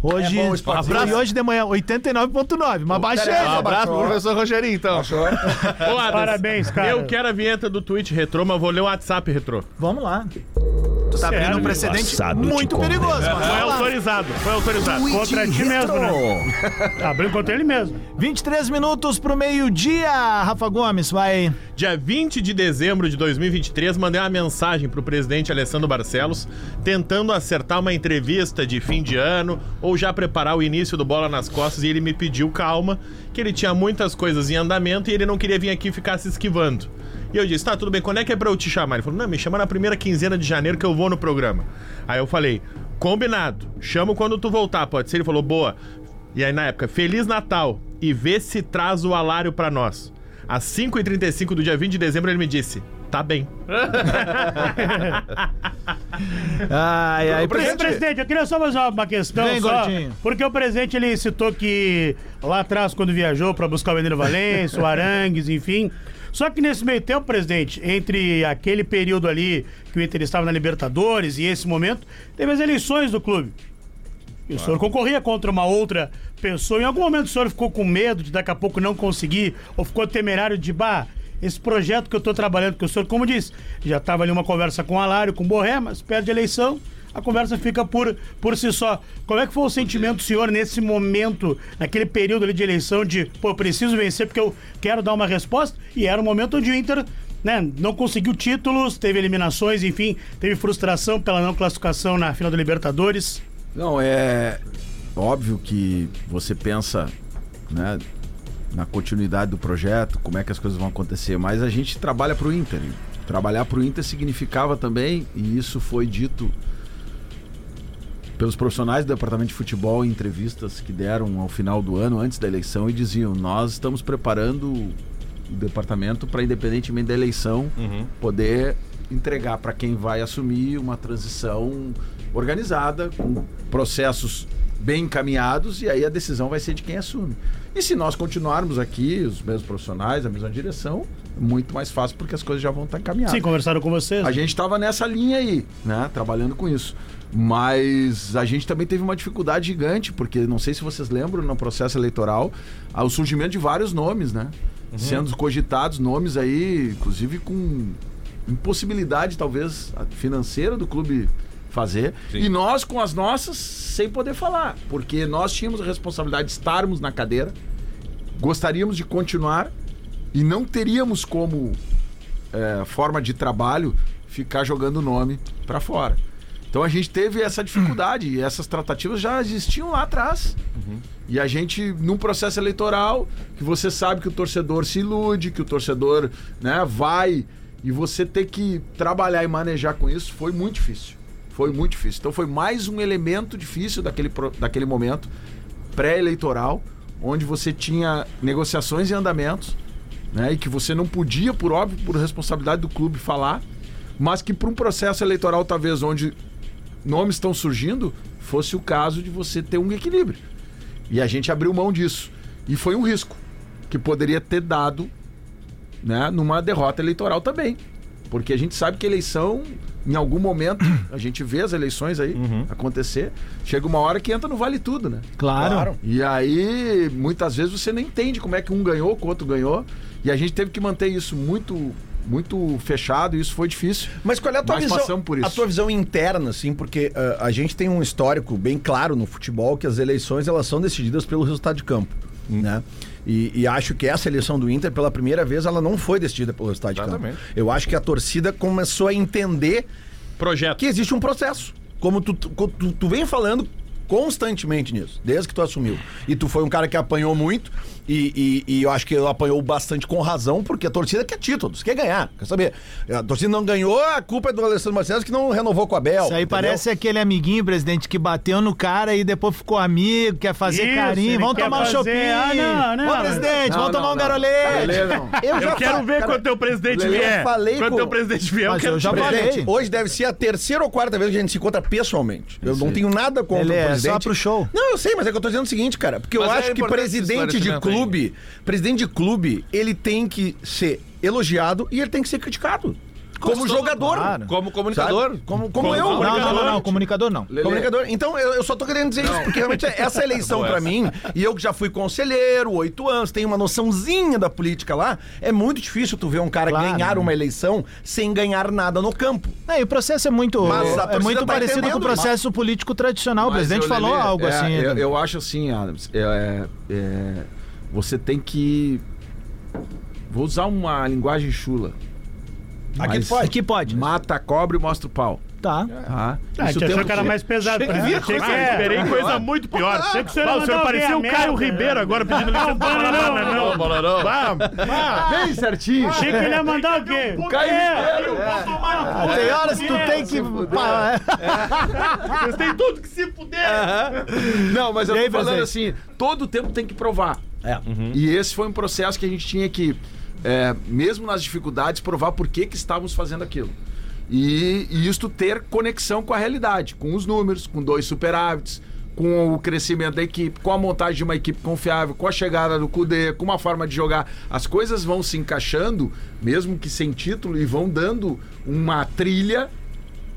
Hoje, É bom o esporte. e hoje de manhã, 89.9, mas baixei. Um abraço pro professor Rogerinho, então. Ô, Adams, Parabéns, cara. Eu quero a vinheta do Twitch retrô, mas vou ler o WhatsApp retrô. Vamos lá. Tá abrindo um precedente Passado muito perigoso, mano. Foi autorizado, foi autorizado. Contra ti mesmo, né? Abriu contra ele mesmo. 23 minutos pro meio-dia, Rafa Gomes, vai. Dia 20 de dezembro de 2023, mandei uma mensagem pro presidente Alessandro Barcelos, tentando acertar uma entrevista de fim de ano ou já preparar o início do Bola nas Costas e ele me pediu calma, que ele tinha muitas coisas em andamento e ele não queria vir aqui e ficar se esquivando. E eu disse, tá, tudo bem, quando é que é pra eu te chamar? Ele falou, não, me chama na primeira quinzena de janeiro que eu vou no programa. Aí eu falei, combinado, chamo quando tu voltar, pode ser? Ele falou, boa. E aí na época, Feliz Natal e vê se traz o alário pra nós. Às 5h35 do dia 20 de dezembro, ele me disse: tá bem. Ai, ai, Presidente, presidente. eu queria só fazer uma- questão Vem, só, gordinho. porque o presidente ele citou que lá atrás quando viajou para buscar o Menino Valência, o Arangues, enfim. Só que nesse meio tempo, presidente, entre aquele período ali que o Inter estava na Libertadores e esse momento, teve as eleições do clube. E o senhor concorria contra uma outra pessoa. Em algum momento o senhor ficou com medo de daqui a pouco não conseguir, ou ficou temerário de, bah, esse projeto que eu estou trabalhando, que o senhor, como disse, já estava ali uma conversa com o Alário, com o Borré, mas perde a eleição, a conversa fica por, por si só. Como é que foi o sentimento do senhor nesse momento, naquele período ali de eleição, de, pô, preciso vencer porque eu quero dar uma resposta? E era um momento onde o Inter né, não conseguiu títulos, teve eliminações, enfim, teve frustração pela não classificação na final da Libertadores. Não, é óbvio que você pensa, né, na continuidade do projeto, como é que as coisas vão acontecer, mas a gente trabalha para o Inter. Trabalhar para o Inter significava também, e isso foi dito pelos profissionais do departamento de futebol em entrevistas que deram ao final do ano, antes da eleição, e diziam: Nós estamos preparando o departamento para, independentemente da eleição, poder entregar para quem vai assumir uma transição organizada, com processos bem encaminhados, e aí a decisão vai ser de quem assume. E se nós continuarmos aqui, os mesmos profissionais, a mesma direção, muito mais fácil porque as coisas já vão estar encaminhadas. Sim, conversaram com vocês. A gente estava nessa linha aí, né? Trabalhando com isso. Mas a gente também teve uma dificuldade gigante, porque não sei se vocês lembram, no processo eleitoral, ah, o surgimento de vários nomes, né? Sendo cogitados nomes aí, inclusive com impossibilidade, talvez, financeira do clube fazer. E nós, com as nossas, sem poder falar. Porque nós tínhamos a responsabilidade de estarmos na cadeira, gostaríamos de continuar e não teríamos como é, forma de trabalho ficar jogando o nome para fora. Então a gente teve essa dificuldade e essas tratativas já existiam lá atrás. E a gente, num processo eleitoral, que você sabe que o torcedor se ilude, que o torcedor né, vai e você ter que trabalhar e manejar com isso foi muito difícil. Foi muito difícil. Então foi mais um elemento difícil daquele, daquele momento pré-eleitoral, onde você tinha negociações em andamentos, né, e que você não podia, por óbvio, por responsabilidade do clube, falar, mas que para um processo eleitoral, talvez, onde nomes estão surgindo, fosse o caso de você ter um equilíbrio. E a gente abriu mão disso. E foi um risco que poderia ter dado né, numa derrota eleitoral também. Porque a gente sabe que eleição, em algum momento, a gente vê as eleições aí acontecer, chega uma hora que entra no vale tudo, né? Claro. E aí, muitas vezes você não entende como é que um ganhou, que o outro ganhou. E a gente teve que manter isso muito, muito fechado, e isso foi difícil. Mas qual é a tua visão? passamos por isso. A tua visão interna, assim, porque ah, a gente tem um histórico bem claro no futebol que as eleições elas são decididas pelo resultado de campo, Hum. né? E, e acho que essa eleição do Inter, pela primeira vez, ela não foi decidida pelo resultado de Exatamente. campo. Eu acho que a torcida começou a entender Projeto. que existe um processo. Como tu, tu, tu- tu vem falando constantemente nisso, desde que tu assumiu. E tu foi um cara que apanhou muito, e, e- e eu acho que ele apanhou bastante com razão, porque a torcida quer títulos, quer ganhar. Quer saber? A torcida não ganhou, a culpa é do Alessandro Marcelo que não renovou com a Bel. Isso aí parece aquele amiguinho, presidente, que bateu no cara e depois ficou amigo, quer fazer Isso, carinho. Vamos tomar um shopping. Ah, não, não, Ô, presidente, Não, vamos não, tomar um garolete. Lelê. Eu, Eu quero ver cara, quando teu presidente Lelê, vier. eu falei quando com- teu presidente vier, eu eu já te ver. falei. Presidente, hoje deve ser a terceira ou quarta vez que a gente se encontra pessoalmente. Eu não tenho nada contra Ele o é presidente. só pro show. Não, eu sei, mas é que eu tô dizendo o seguinte, cara. Porque Mas eu é acho que presidente de esclarecimento aí. clube, presidente de clube, ele tem que ser elogiado e ele tem que ser criticado. Como jogador. claro. Como comunicador. Sabe? Como, como eu. Não, não, não, comunicador. não, comunicador não. Lelê, Comunicador. Então, eu, eu só tô querendo dizer isso, porque realmente essa eleição pra mim, e eu que já fui conselheiro, oito anos, tenho uma noçãozinha da política lá, é muito difícil tu ver um cara Claro. ganhar uma eleição sem ganhar nada no campo. É, e o processo é muito, Mas a é muito tá parecido com o processo político tradicional. o Mas, presidente falou Lelê, algo é, assim. Eu, eu acho assim, Adams, é, é, é, você tem que. Vou usar uma linguagem chula. Aqui Mas pode. Aqui pode. Mata a cobra e mostra o pau. Tá. Tá? Ah, Isso te achou tem- que era mais pesado. Pra- coisa, que é. esperei coisa muito pior. Achei que o senhor Ah, ia o senhor parecia o a Caio merda. Ribeiro agora pedindo licença pra falar Bananão. Bananão. Vá, vá. Bem certinho. Achei que ele ia mandar o quê? Caio É. Ribeiro. Ah, tem horas que tu tem que. pá, é. Vocês têm tudo que se puder. Não, mas eu E tô falando assim, todo tempo tem que provar. É. E esse foi um processo que a gente tinha que é, mesmo nas dificuldades, provar por que, que estávamos fazendo aquilo. E, e isto ter conexão com a realidade, com os números, com dois superávites, com o crescimento da equipe, com a montagem de uma equipe confiável, com a chegada do Cudê, com uma forma de jogar. As coisas vão se encaixando, mesmo que sem título, e vão dando uma trilha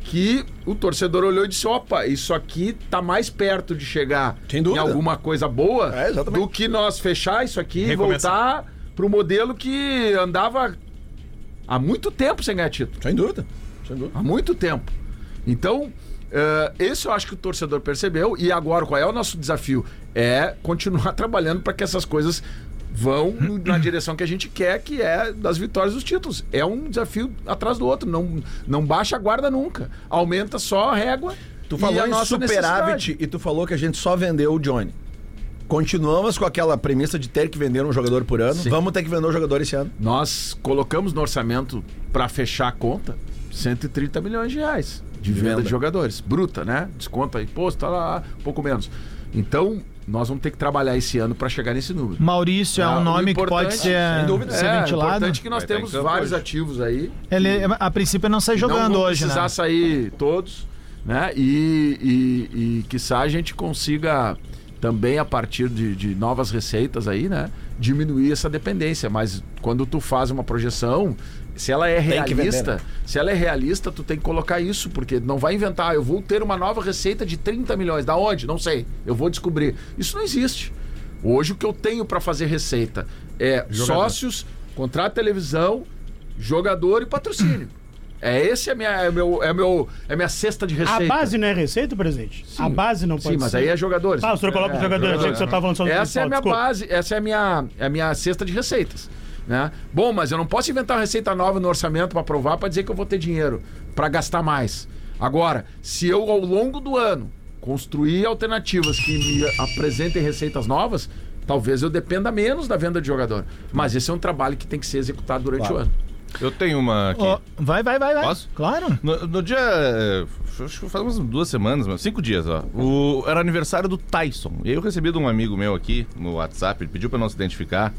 que o torcedor olhou e disse: opa, isso aqui tá mais perto de chegar em alguma coisa boa É, do que nós fechar isso aqui e Recomeçar. Voltar pro modelo que andava há muito tempo sem ganhar título. Sem dúvida. Sem dúvida. Há muito tempo. Então, eh, esse eu acho que o torcedor percebeu. E agora, qual é o nosso desafio? É continuar trabalhando para que essas coisas vão na direção que a gente quer, que é das vitórias dos títulos. É um desafio atrás do outro. Não, não baixa a guarda nunca. Aumenta só a régua. Tu e falou a em nossa superávit e tu falou que a gente só vendeu o Johnny. Continuamos com aquela premissa de ter que vender um jogador por ano. Sim. Vamos ter que vender um jogador esse ano. Nós colocamos no orçamento para fechar a conta 130 milhões de reais de venda, venda. de jogadores. Bruta, né? Desconta imposto, tá lá, pouco menos. Então, nós vamos ter que trabalhar esse ano para chegar nesse número. Maurício é Ah, um nome que importante, pode ser, sem dúvida, ser é, ventilado. importante que nós Vai temos vários hoje. ativos aí. Ele, a princípio, não sai jogando não hoje, precisar né? sair todos, né? E, e, e quiçá a gente consiga também, a partir de, de novas receitas aí, né? Diminuir essa dependência. Mas quando tu faz uma projeção, se ela é realista, né? se ela é realista, tu tem que colocar isso, porque não vai inventar, "Ah, eu vou ter uma nova receita de 30 milhões. Da onde? Não sei. Eu vou descobrir. Isso não existe. Hoje o que eu tenho para fazer receita é sócios, contrato de televisão, jogador e patrocínio. É esse é minha é meu é meu é minha cesta de receita. A base não é receita, presidente? A base não pode Sim, mas ser. aí é jogadores. Ah, o senhor coloca É, o jogador, achei que o jogador. senhor estava falando só do Essa é a minha desculpa. base, essa é a minha, é a minha cesta de receitas. Né? Bom, mas eu não posso inventar uma receita nova no orçamento para provar para dizer que eu vou ter dinheiro para gastar mais. Agora, se eu ao longo do ano construir alternativas que me apresentem receitas novas, talvez eu dependa menos da venda de jogador. Mas esse é um trabalho que tem que ser executado durante o ano. Eu tenho uma aqui. Ó, vai, vai, vai, vai. Posso? Claro. No, no dia. eh, Acho que faz umas duas semanas, mas cinco dias, ó. O, era aniversário do Tyson. E aí eu recebi de um amigo meu aqui no WhatsApp, ele pediu pra não se identificar.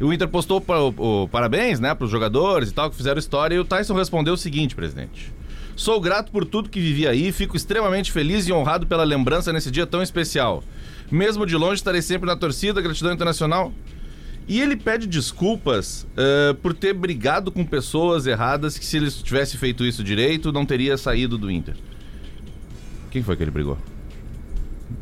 E o Inter postou pa- o, o parabéns, né, pros jogadores e tal, que fizeram história. E o Tyson respondeu o seguinte, presidente. Sou grato por tudo que vivi aí, fico extremamente feliz e honrado pela lembrança nesse dia tão especial. Mesmo de longe, estarei sempre na torcida, gratidão internacional. E ele pede desculpas eh, por ter brigado com pessoas erradas que se ele tivesse feito isso direito, não teria saído do Inter. Quem foi que ele brigou?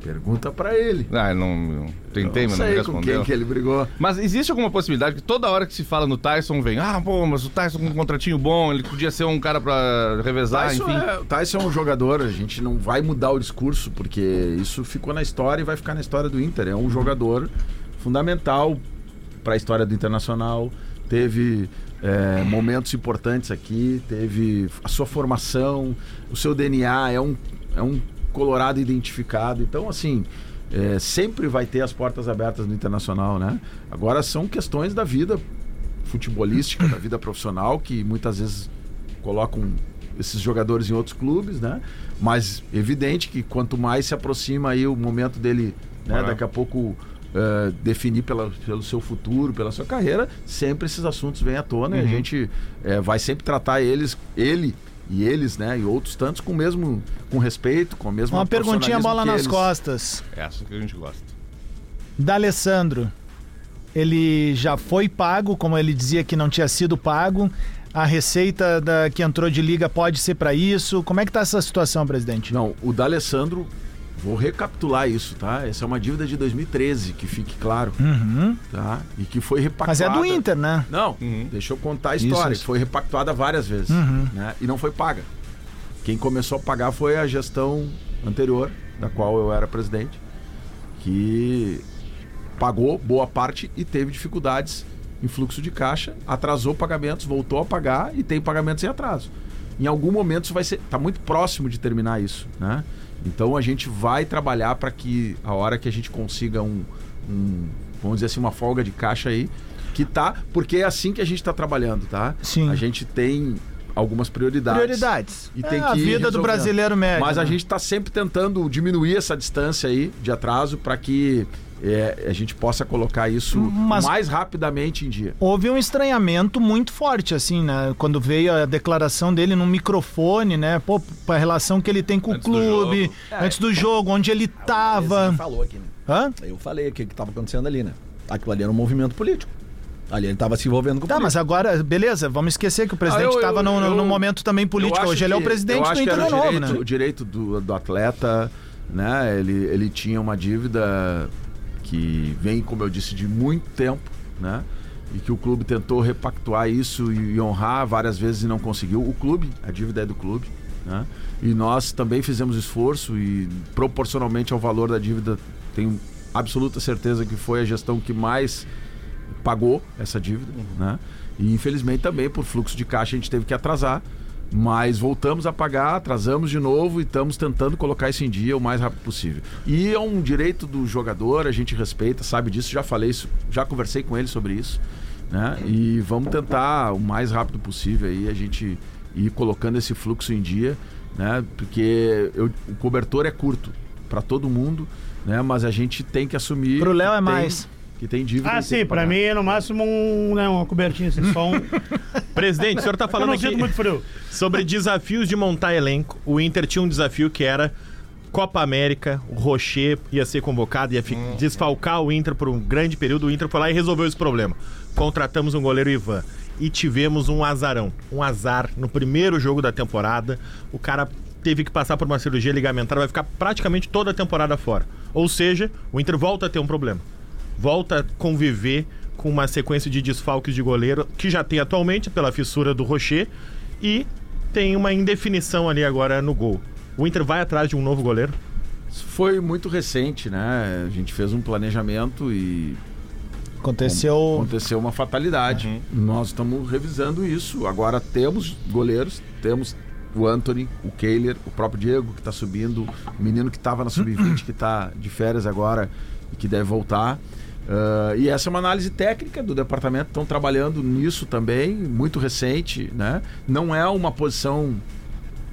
Pergunta para ele. Ah, eu não, não tentei, mas não me com respondeu. quem que ele brigou. Mas existe alguma possibilidade que toda hora que se fala no Tyson vem, ah, pô, mas o Tyson com um contratinho bom, ele podia ser um cara pra revezar, Tyson enfim. é, o Tyson é um jogador, a gente não vai mudar o discurso, porque isso ficou na história e vai ficar na história do Inter. É um jogador fundamental para a história do Internacional. Teve é, momentos importantes aqui, teve a sua formação, o seu DNA, é um, é um colorado identificado. Então, assim, é, sempre vai ter as portas abertas no Internacional, né? Agora são questões da vida futebolística, da vida profissional, que muitas vezes colocam esses jogadores em outros clubes, né? Mas evidente que quanto mais se aproxima aí o momento dele, né, daqui a pouco eh, definir pela, pelo seu futuro, pela sua carreira, sempre esses assuntos vêm à tona e a gente eh, vai sempre tratar eles, ele e eles, né, e outros tantos com o mesmo com respeito, com o mesmo Uma perguntinha bola nas eles. costas. Essa que a gente gosta. D'Alessandro. Ele já foi pago, como ele dizia que não tinha sido pago. A receita da, que entrou de liga pode ser para isso. Como é que tá essa situação, presidente? Não, o D'Alessandro, vou recapitular isso, tá? Essa é uma dívida de 2013, que fique claro, Uhum. tá? E que foi repactuada. Mas é do Inter, né? Não, deixa eu contar a história, Isso. que foi repactuada várias vezes, Uhum. né? E não foi paga. Quem começou a pagar foi a gestão anterior, da qual eu era presidente, que pagou boa parte e teve dificuldades em fluxo de caixa, atrasou pagamentos, voltou a pagar e tem pagamentos em atraso. Em algum momento isso vai ser, tá muito próximo de terminar isso, né? Então a gente vai trabalhar para que a hora que a gente consiga um, um, vamos dizer assim, uma folga de caixa aí, que tá, porque é assim que a gente está trabalhando, tá? Sim. A gente tem algumas prioridades. Prioridades. E É tem a que ir vida do resolvendo. brasileiro médio, Mas a né? gente está sempre tentando diminuir essa distância aí de atraso para que é, a gente possa colocar isso Mas- mais rapidamente em dia. Houve um estranhamento muito forte, assim, né? Quando veio a declaração dele no microfone, né? Pô, a relação que ele tem com Antes o do clube, jogo. antes do jogo, onde ele tava. Ele falou aqui, né? Hã? Eu falei aqui o que estava acontecendo ali, né? Aquilo ali era um movimento político. Ali ele estava se envolvendo com Tá, mas agora, beleza, vamos esquecer que o presidente Ah, eu- estava eu- num, momento também político. Hoje ele é o que- presidente do que Inter novo, direito, né? O direito do, do atleta, né? Ele, ele tinha uma dívida que vem, como eu disse, de muito tempo, né? E que o clube tentou repactuar isso e, e honrar várias vezes e não conseguiu. O clube, a dívida é do clube, né? E nós também fizemos esforço e proporcionalmente ao valor da dívida, tenho absoluta certeza que foi a gestão que mais pagou essa dívida, né? E infelizmente também por fluxo de caixa a gente teve que atrasar, mas voltamos a pagar, atrasamos de novo e estamos tentando colocar isso em dia o mais rápido possível. E é um direito do jogador, a gente respeita, sabe disso, já falei isso, já conversei com ele sobre isso, né? E vamos tentar o mais rápido possível aí a gente ir colocando esse fluxo em dia, né? Porque eu- o cobertor é curto para todo mundo, né? Mas a gente tem que assumir Pro Léo é tem- mais. Que tem dívida. Ah, sim, pra pagar. mim é no máximo um, né, uma cobertinha, assim, só um. Presidente, o senhor tá Eu falando não aqui sinto muito frio. sobre desafios de montar elenco. O Inter tinha um desafio que era Copa América, o Rocher ia ser convocado, ia fi- desfalcar o Inter por um grande período. O Inter foi lá e resolveu esse problema. Contratamos um goleiro Ivan e tivemos um azarão, um azar no primeiro jogo da temporada. O cara teve que passar por uma cirurgia ligamentar, vai ficar praticamente toda a temporada fora. Ou seja, o Inter volta a ter um problema. Volta a conviver com uma sequência de desfalques de goleiro que já tem atualmente pela fissura do Rocher e tem uma indefinição ali agora no gol. O Inter vai atrás de um novo goleiro? Isso foi muito recente, né? A gente fez um planejamento e Aconteceu. aconteceu uma fatalidade. Nós estamos revisando isso. Agora temos goleiros, temos o Anthony, o Kehler, o próprio Diego que está subindo, o menino que estava na sub-20 que está de férias agora e que deve voltar. Ah, e essa é uma análise técnica do departamento, estão trabalhando nisso também, muito recente, né? Não é uma posição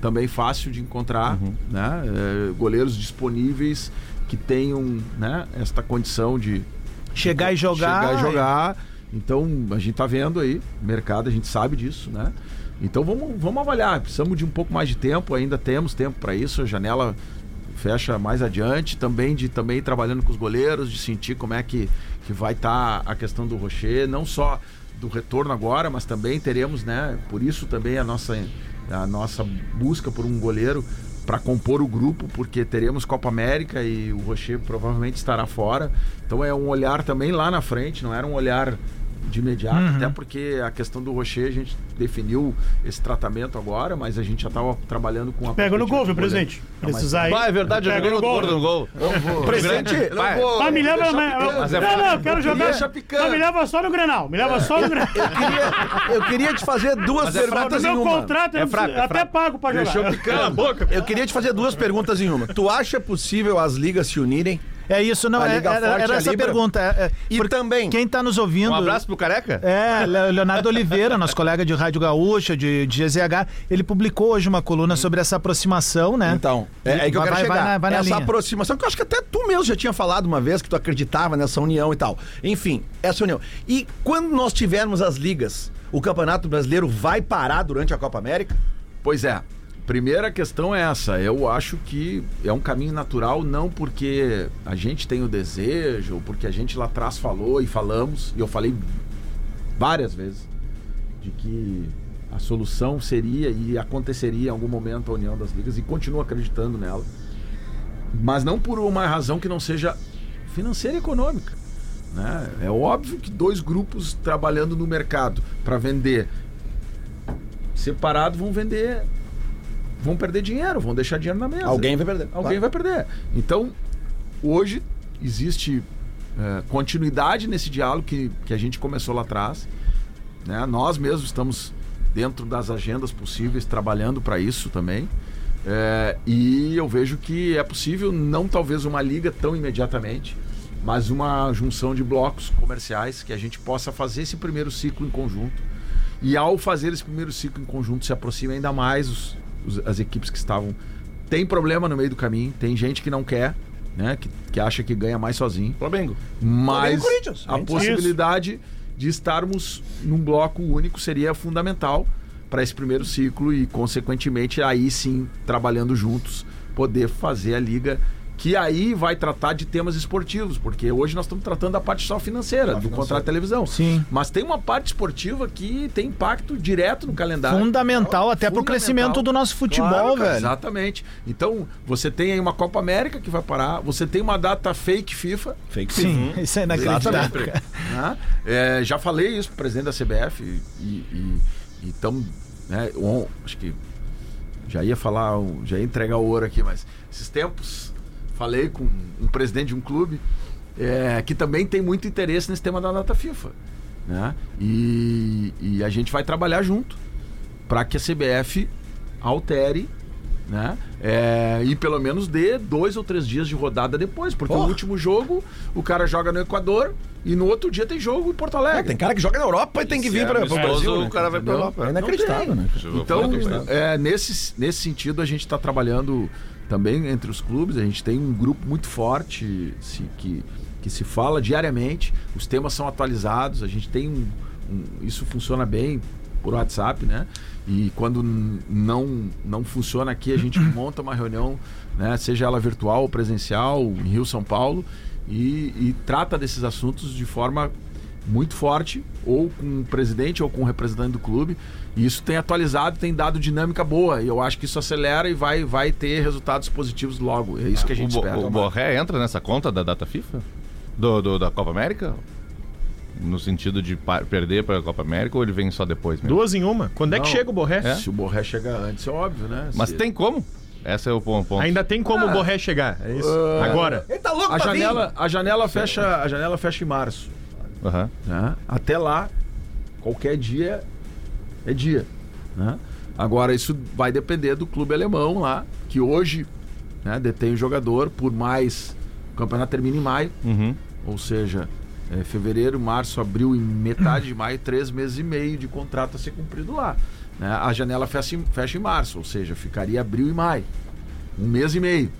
também fácil de encontrar, né? É, goleiros disponíveis que tenham, né, esta condição de Chegar e jogar. Chegar e jogar. Então, a gente tá vendo aí, mercado, a gente sabe disso, né? Então vamos, vamos avaliar. Precisamos de um pouco mais de tempo, ainda temos tempo para isso. A janela fecha mais adiante, também de também trabalhando com os goleiros, de sentir como é que, que vai estar a questão do Rocher, não só do retorno agora, mas também teremos, né? Por isso também a nossa, a nossa busca por um goleiro para compor o grupo, porque teremos Copa América e o Rocher provavelmente estará fora. Então é um olhar também lá na frente, não era um olhar de imediato, Uhum. até porque a questão do Rocher a gente definiu esse tratamento agora, mas a gente já estava trabalhando com a Pega no gol, viu, presidente? Precisar aí. Bah, é verdade, eu Pega joguei no no gol. no gol. Presidente, Vai. Ah, me leva. Mas, não, não, eu quero jogar. Deixa picando. Mas me leva só no Grenal. Me leva só no Grenal. Eu queria, eu queria te fazer duas Mas é perguntas em meu uma. contrato, eu fraco, é até fraco. pago pra jogar. A boca! Eu queria te fazer duas perguntas em uma. Tu acha possível as ligas se unirem? É isso, não. É- era, era a essa a Libra. pergunta. é- é, E também- Quem tá nos ouvindo. Um abraço pro Careca? É, Le- Leonardo Oliveira, nosso colega de Rádio Gaúcha, de, de GZH, ele publicou hoje uma coluna sobre essa aproximação, né? Então, é, é aí que eu Vai- quero vai- chegar. vai na- vai na essa linha. aproximação, que eu acho que até tu mesmo já tinha falado uma vez que tu acreditava nessa união e tal. Enfim, essa união. E quando nós tivermos as ligas, o Campeonato Brasileiro vai parar durante a Copa América? Pois é. Primeira questão é essa. Eu acho que é um caminho natural, não porque a gente tem o desejo, ou porque a gente lá atrás falou e falamos, e eu falei várias vezes, de que a solução seria e aconteceria em algum momento a união das ligas, e continuo acreditando nela. Mas não por uma razão que não seja financeira e econômica. Né? É óbvio que dois grupos trabalhando no mercado para vender separado vão vender vão perder dinheiro, vão deixar dinheiro na mesa. Alguém vai perder. Alguém vai perder. Então, hoje existe é, continuidade nesse diálogo que, que a gente começou lá atrás. Né? Nós mesmos estamos dentro das agendas possíveis trabalhando para isso também. É, e eu vejo que é possível, não talvez uma liga tão imediatamente, mas uma junção de blocos comerciais que a gente possa fazer esse primeiro ciclo em conjunto E ao fazer esse primeiro ciclo em conjunto, se aproxima ainda mais os- as equipes que estavam. Tem problema no meio do caminho, tem gente que não quer, né? Que, que acha que ganha mais sozinho. Flamengo. Mas Flamengo Corinthians, a possibilidade de estarmos num bloco único seria fundamental para esse primeiro ciclo e, consequentemente, aí sim, trabalhando juntos, poder fazer a liga que aí vai tratar de temas esportivos, porque hoje nós estamos tratando da parte só financeira, do contrato de televisão. Sim. Mas tem uma parte esportiva que tem impacto direto no calendário. Fundamental até pro Fundamental. crescimento do nosso futebol, Claro, velho. Exatamente. Então, você tem aí uma Copa América que vai parar, você tem uma data fake FIFA, Fake Sim, isso é inacreditável. né? É, já falei isso pro presidente da CBF e, e, e tamo, né, acho que já ia falar, já ia entregar o ouro aqui, mas esses tempos falei com um presidente de um clube é, que também tem muito interesse nesse tema da data FIFA. Né? E, e a gente vai trabalhar junto para que a CBF altere né? É, e pelo menos dê dois ou três dias de rodada depois, porque o Porra. último jogo o cara joga no Equador e no outro dia tem jogo em Porto Alegre. É, tem cara que joga na Europa e tem que vir é para o Brasil. né? o cara vai Entendeu? Europa. É inacreditável, né? Então, Então, é, nesse, nesse sentido, a gente está trabalhando também entre os clubes. A gente tem um grupo muito forte se- que, que se fala diariamente. Os temas são atualizados. A gente tem um, um- isso funciona bem por WhatsApp, né? E quando não não funciona aqui, a gente monta uma reunião, né? Seja ela virtual ou presencial, em Rio, São Paulo, e, e trata desses assuntos de forma muito forte, ou com o presidente ou com o representante do clube. E isso tem atualizado, tem dado dinâmica boa. E eu acho que isso acelera e vai, vai ter resultados positivos logo. É isso que a gente o, Bo- espera. o Borré entra nessa conta da data FIFA? Do, do- da Copa América? No sentido de perder para a Copa América ou ele vem só depois mesmo? Duas em uma. Quando é que Não. chega o Borré? Se o Borré chegar antes, é óbvio, né? Mas Se- tem como? Esse é o pon- ponto. Ainda tem como o Borré chegar. É isso. Agora. Ele tá louco a vir. janela, a janela fecha, a janela fecha em março. Aham. né? Até lá, qualquer dia é dia. né? Agora, isso vai depender do clube alemão lá, que hoje né, detém o jogador por mais. O campeonato termina em maio, Uhum. ou seja, é, fevereiro, março, abril e metade de maio, três meses e meio de contrato a ser cumprido lá. né? A janela fecha em, fecha em março, ou seja, ficaria abril e maio. Um mês e meio.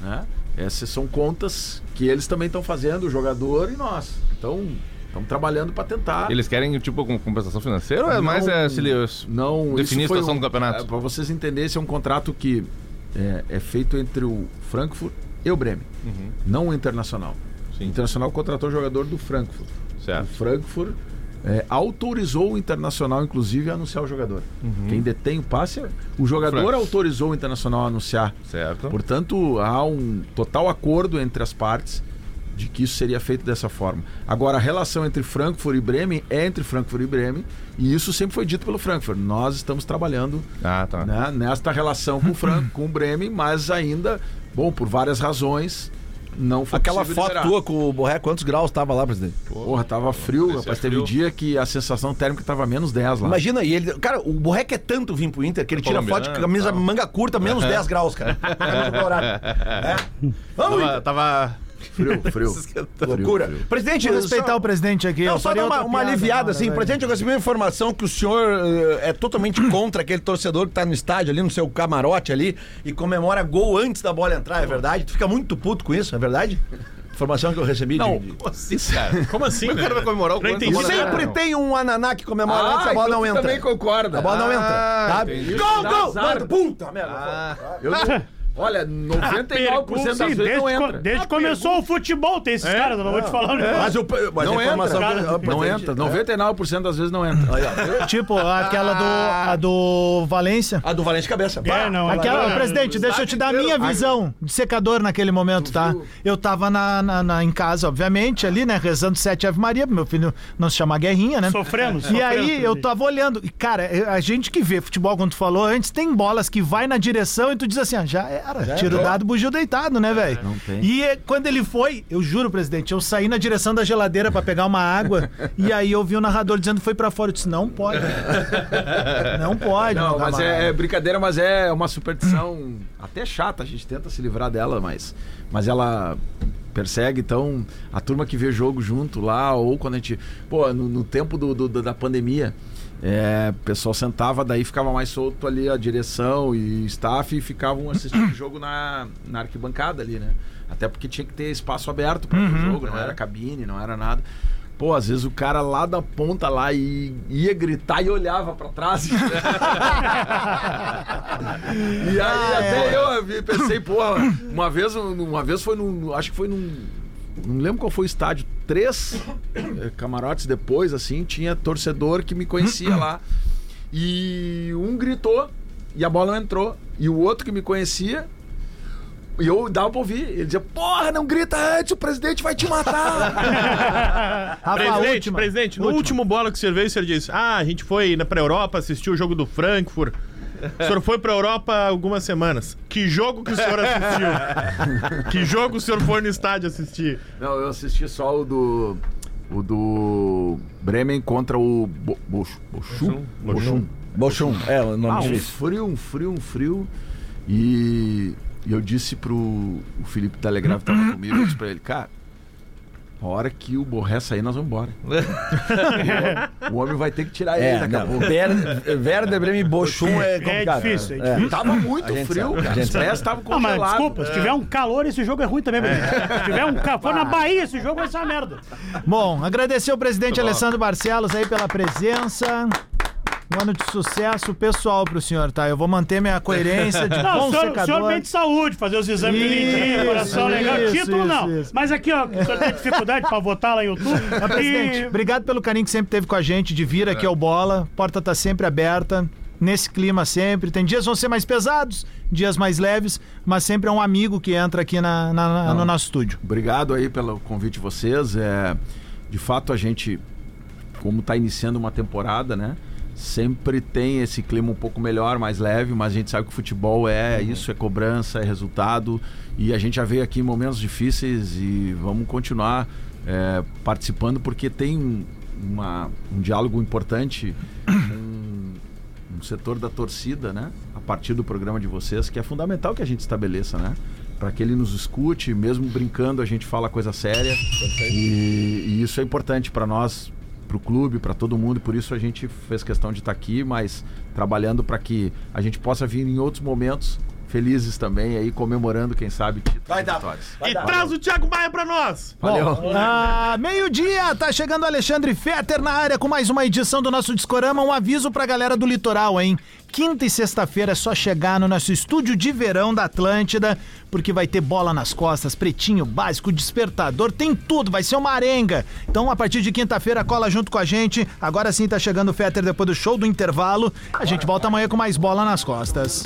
Né? Essas são contas que eles também estão fazendo, o jogador e nós. Então, estamos trabalhando para tentar. Eles querem, tipo, com compensação financeira ou é mais é, se Não, definir a situação um- do campeonato? É, para vocês entenderem, esse é um contrato que é, é feito entre o Frankfurt e o Bremen, não o Internacional. Sim. O Internacional contratou o jogador do Frankfurt. O Certo. Frankfurt é, autorizou o Internacional, inclusive, a anunciar o jogador. Quem detém o passe, é- o jogador autorizou o Internacional a anunciar. Certo. Portanto, há um total acordo entre as partes de que isso seria feito dessa forma. Agora, a relação entre Frankfurt e Bremen é entre Frankfurt e Bremen, e isso sempre foi dito pelo Frankfurt. Nós estamos trabalhando Ah, tá. né, nesta relação com o, com o Bremen, mas ainda, bom, por várias razões, não foi Aquela foto liberar. tua com o Borré, quantos graus tava lá, presidente? Porra, tava frio, parecia rapaz. Teve frio. dia que a sensação térmica tava menos 10 lá. Imagina, e ele. Cara, o Borré quer tanto vir pro Inter que ele tira Colombiano, foto de camisa tal. manga curta, menos 10 graus, cara. É. Vamos, Tava, Inter. tava Frio, frio. Loucura. Presidente, Vou respeitar só- o presidente aqui. Não, eu só dar uma, uma aliviada, hora, assim. velho. Presidente, eu recebi uma informação que o senhor eh, é totalmente contra aquele torcedor que tá no estádio ali, no seu camarote ali, e comemora gol antes da bola entrar, é verdade? Tu fica muito puto com isso, é verdade? Informação que eu recebi Não, de... Como assim, cara? Como assim? O cara vai comemorar o Não bola Sempre entra? tem um ananá que comemora Ah, antes, a bola então não entra. também concorda. A bola não Ah, entra, sabe? entendi. Gol, gol! puta merda. Ah, Eu, olha, 99% das Sim, vezes desde, não co- entra. desde que começou o futebol, tem esses caras, eu não vou te falar um negócio. Mas, o, mas Não a informação entra, que- o não entra. 99% das vezes não entra. Tipo, aquela do, a do Valência. A do Valente Cabeça. É, não, Aquela, presidente, deixa eu te dar a minha visão de secador naquele momento, tá? Eu tava na, na- na- em casa, obviamente, ali, né? Rezando sete Ave Maria, pro meu filho não se chamar Guerrinha, né? Sofremos, E sofremos, aí eu tava olhando, e cara, a gente que vê futebol, como tu falou antes, tem bolas que vai na direção e tu diz assim, ah, já era, tiro dado, bugio deitado, né, velho? Não tem. E eh, quando ele foi, eu juro, presidente, eu saí na direção da geladeira pra pegar uma água e aí eu vi o narrador dizendo que foi pra fora. Eu disse, não pode. não pode. Não, mas é, é brincadeira, mas é uma superstição até chata, a gente tenta se livrar dela, mas, mas ela persegue. Então, a turma que vê jogo junto lá, ou quando a gente. Pô, no, no tempo do, do- da pandemia. É, o pessoal sentava, daí ficava mais solto ali a direção e staff e ficavam assistindo o jogo na, na arquibancada ali, né? Até porque tinha que ter espaço aberto para o jogo, não era cabine, não era nada. Pô, às vezes o cara lá da ponta lá e ia gritar e olhava pra trás. e aí até eu vi- pensei, pô, uma vez, uma vez foi num, acho que foi num, não lembro qual foi o estádio, três eh, camarotes depois, assim, tinha torcedor que me conhecia lá. E um gritou e a bola não entrou. E o outro que me conhecia e eu dava pra ouvir. Ele dizia, porra, não grita antes, o presidente vai te matar. Rafa, Presidente, última. presidente, no Última. último bola que senhor veio, o senhor disse: Ah, a gente foi pra Europa assistir o jogo do Frankfurt. O senhor foi pra Europa há algumas semanas. Que jogo que o senhor assistiu? que jogo o senhor foi no estádio assistir? não, eu assisti só o do. O do Bremen contra o Bo, Bochum. Bochum? Bochum. Bochum, é o nome Ah, um difícil. frio, um frio, um frio. E, e eu disse pro o Felipe Telegrafo que tava comigo, eu disse pra ele, cara, a hora que o Borré sair, nós vamos embora. o homem vai ter que tirar ele É, daqui a pouco. Werder, Werder Bremen e Bochum é É complicado. difícil, é É. difícil. Tava muito frio, sabe, a cara. gente Os pés estavam Não, mas congelados. desculpa, se tiver um calor, esse jogo é ruim também. Se tiver um calor, for na Bahia, esse jogo vai ser uma merda. Bom, agradecer ao presidente Alessandro Barcelos aí pela presença. Um ano de sucesso pessoal pro senhor, tá? Eu vou manter minha coerência de Não, o bom senhor, o senhor secador. bem de saúde, fazer os exames direitinho, Isso, coração legal. isso, Título isso, não. isso. Mas aqui, ó, o senhor tem dificuldade pra votar lá em outubro. Mas, presidente, E- obrigado pelo carinho que sempre teve com a gente, de vir aqui ao Bola. Porta tá sempre aberta, nesse clima sempre. Tem dias que vão ser mais pesados, dias mais leves, mas sempre é um amigo que entra aqui na, na- na- no nosso estúdio. Obrigado aí pelo convite de vocês. É, de fato, a gente, como está iniciando uma temporada, né? Sempre tem esse clima um pouco melhor, mais leve, mas a gente sabe que o futebol é isso, é cobrança, é resultado. E a gente já veio aqui em momentos difíceis e vamos continuar é, participando porque tem um, uma- um diálogo importante com um setor da torcida, né? A partir do programa de vocês, que é fundamental que a gente estabeleça, né? Para que ele nos escute, mesmo brincando, a gente fala coisa séria. E, e isso é importante para nós, para o clube, para todo mundo. E por isso a gente fez questão de estar aqui, mas trabalhando para que a gente possa vir em outros momentos felizes também, aí comemorando, quem sabe, títulos Vai e dar. vitórias. e traz o Thiago Maia pra nós! Valeu. Ah, meio-dia, tá chegando o Alexandre Fetter na área com mais uma edição do nosso Discorama. Um aviso pra galera do litoral, hein? Quinta e sexta-feira é só chegar no nosso estúdio de verão da Atlântida, porque vai ter bola nas costas, pretinho básico, despertador, tem tudo, vai ser uma arenga. Então, a partir de quinta-feira, cola junto com a gente. Agora sim tá chegando o Fetter depois do show do intervalo. A gente volta amanhã com mais bola nas costas.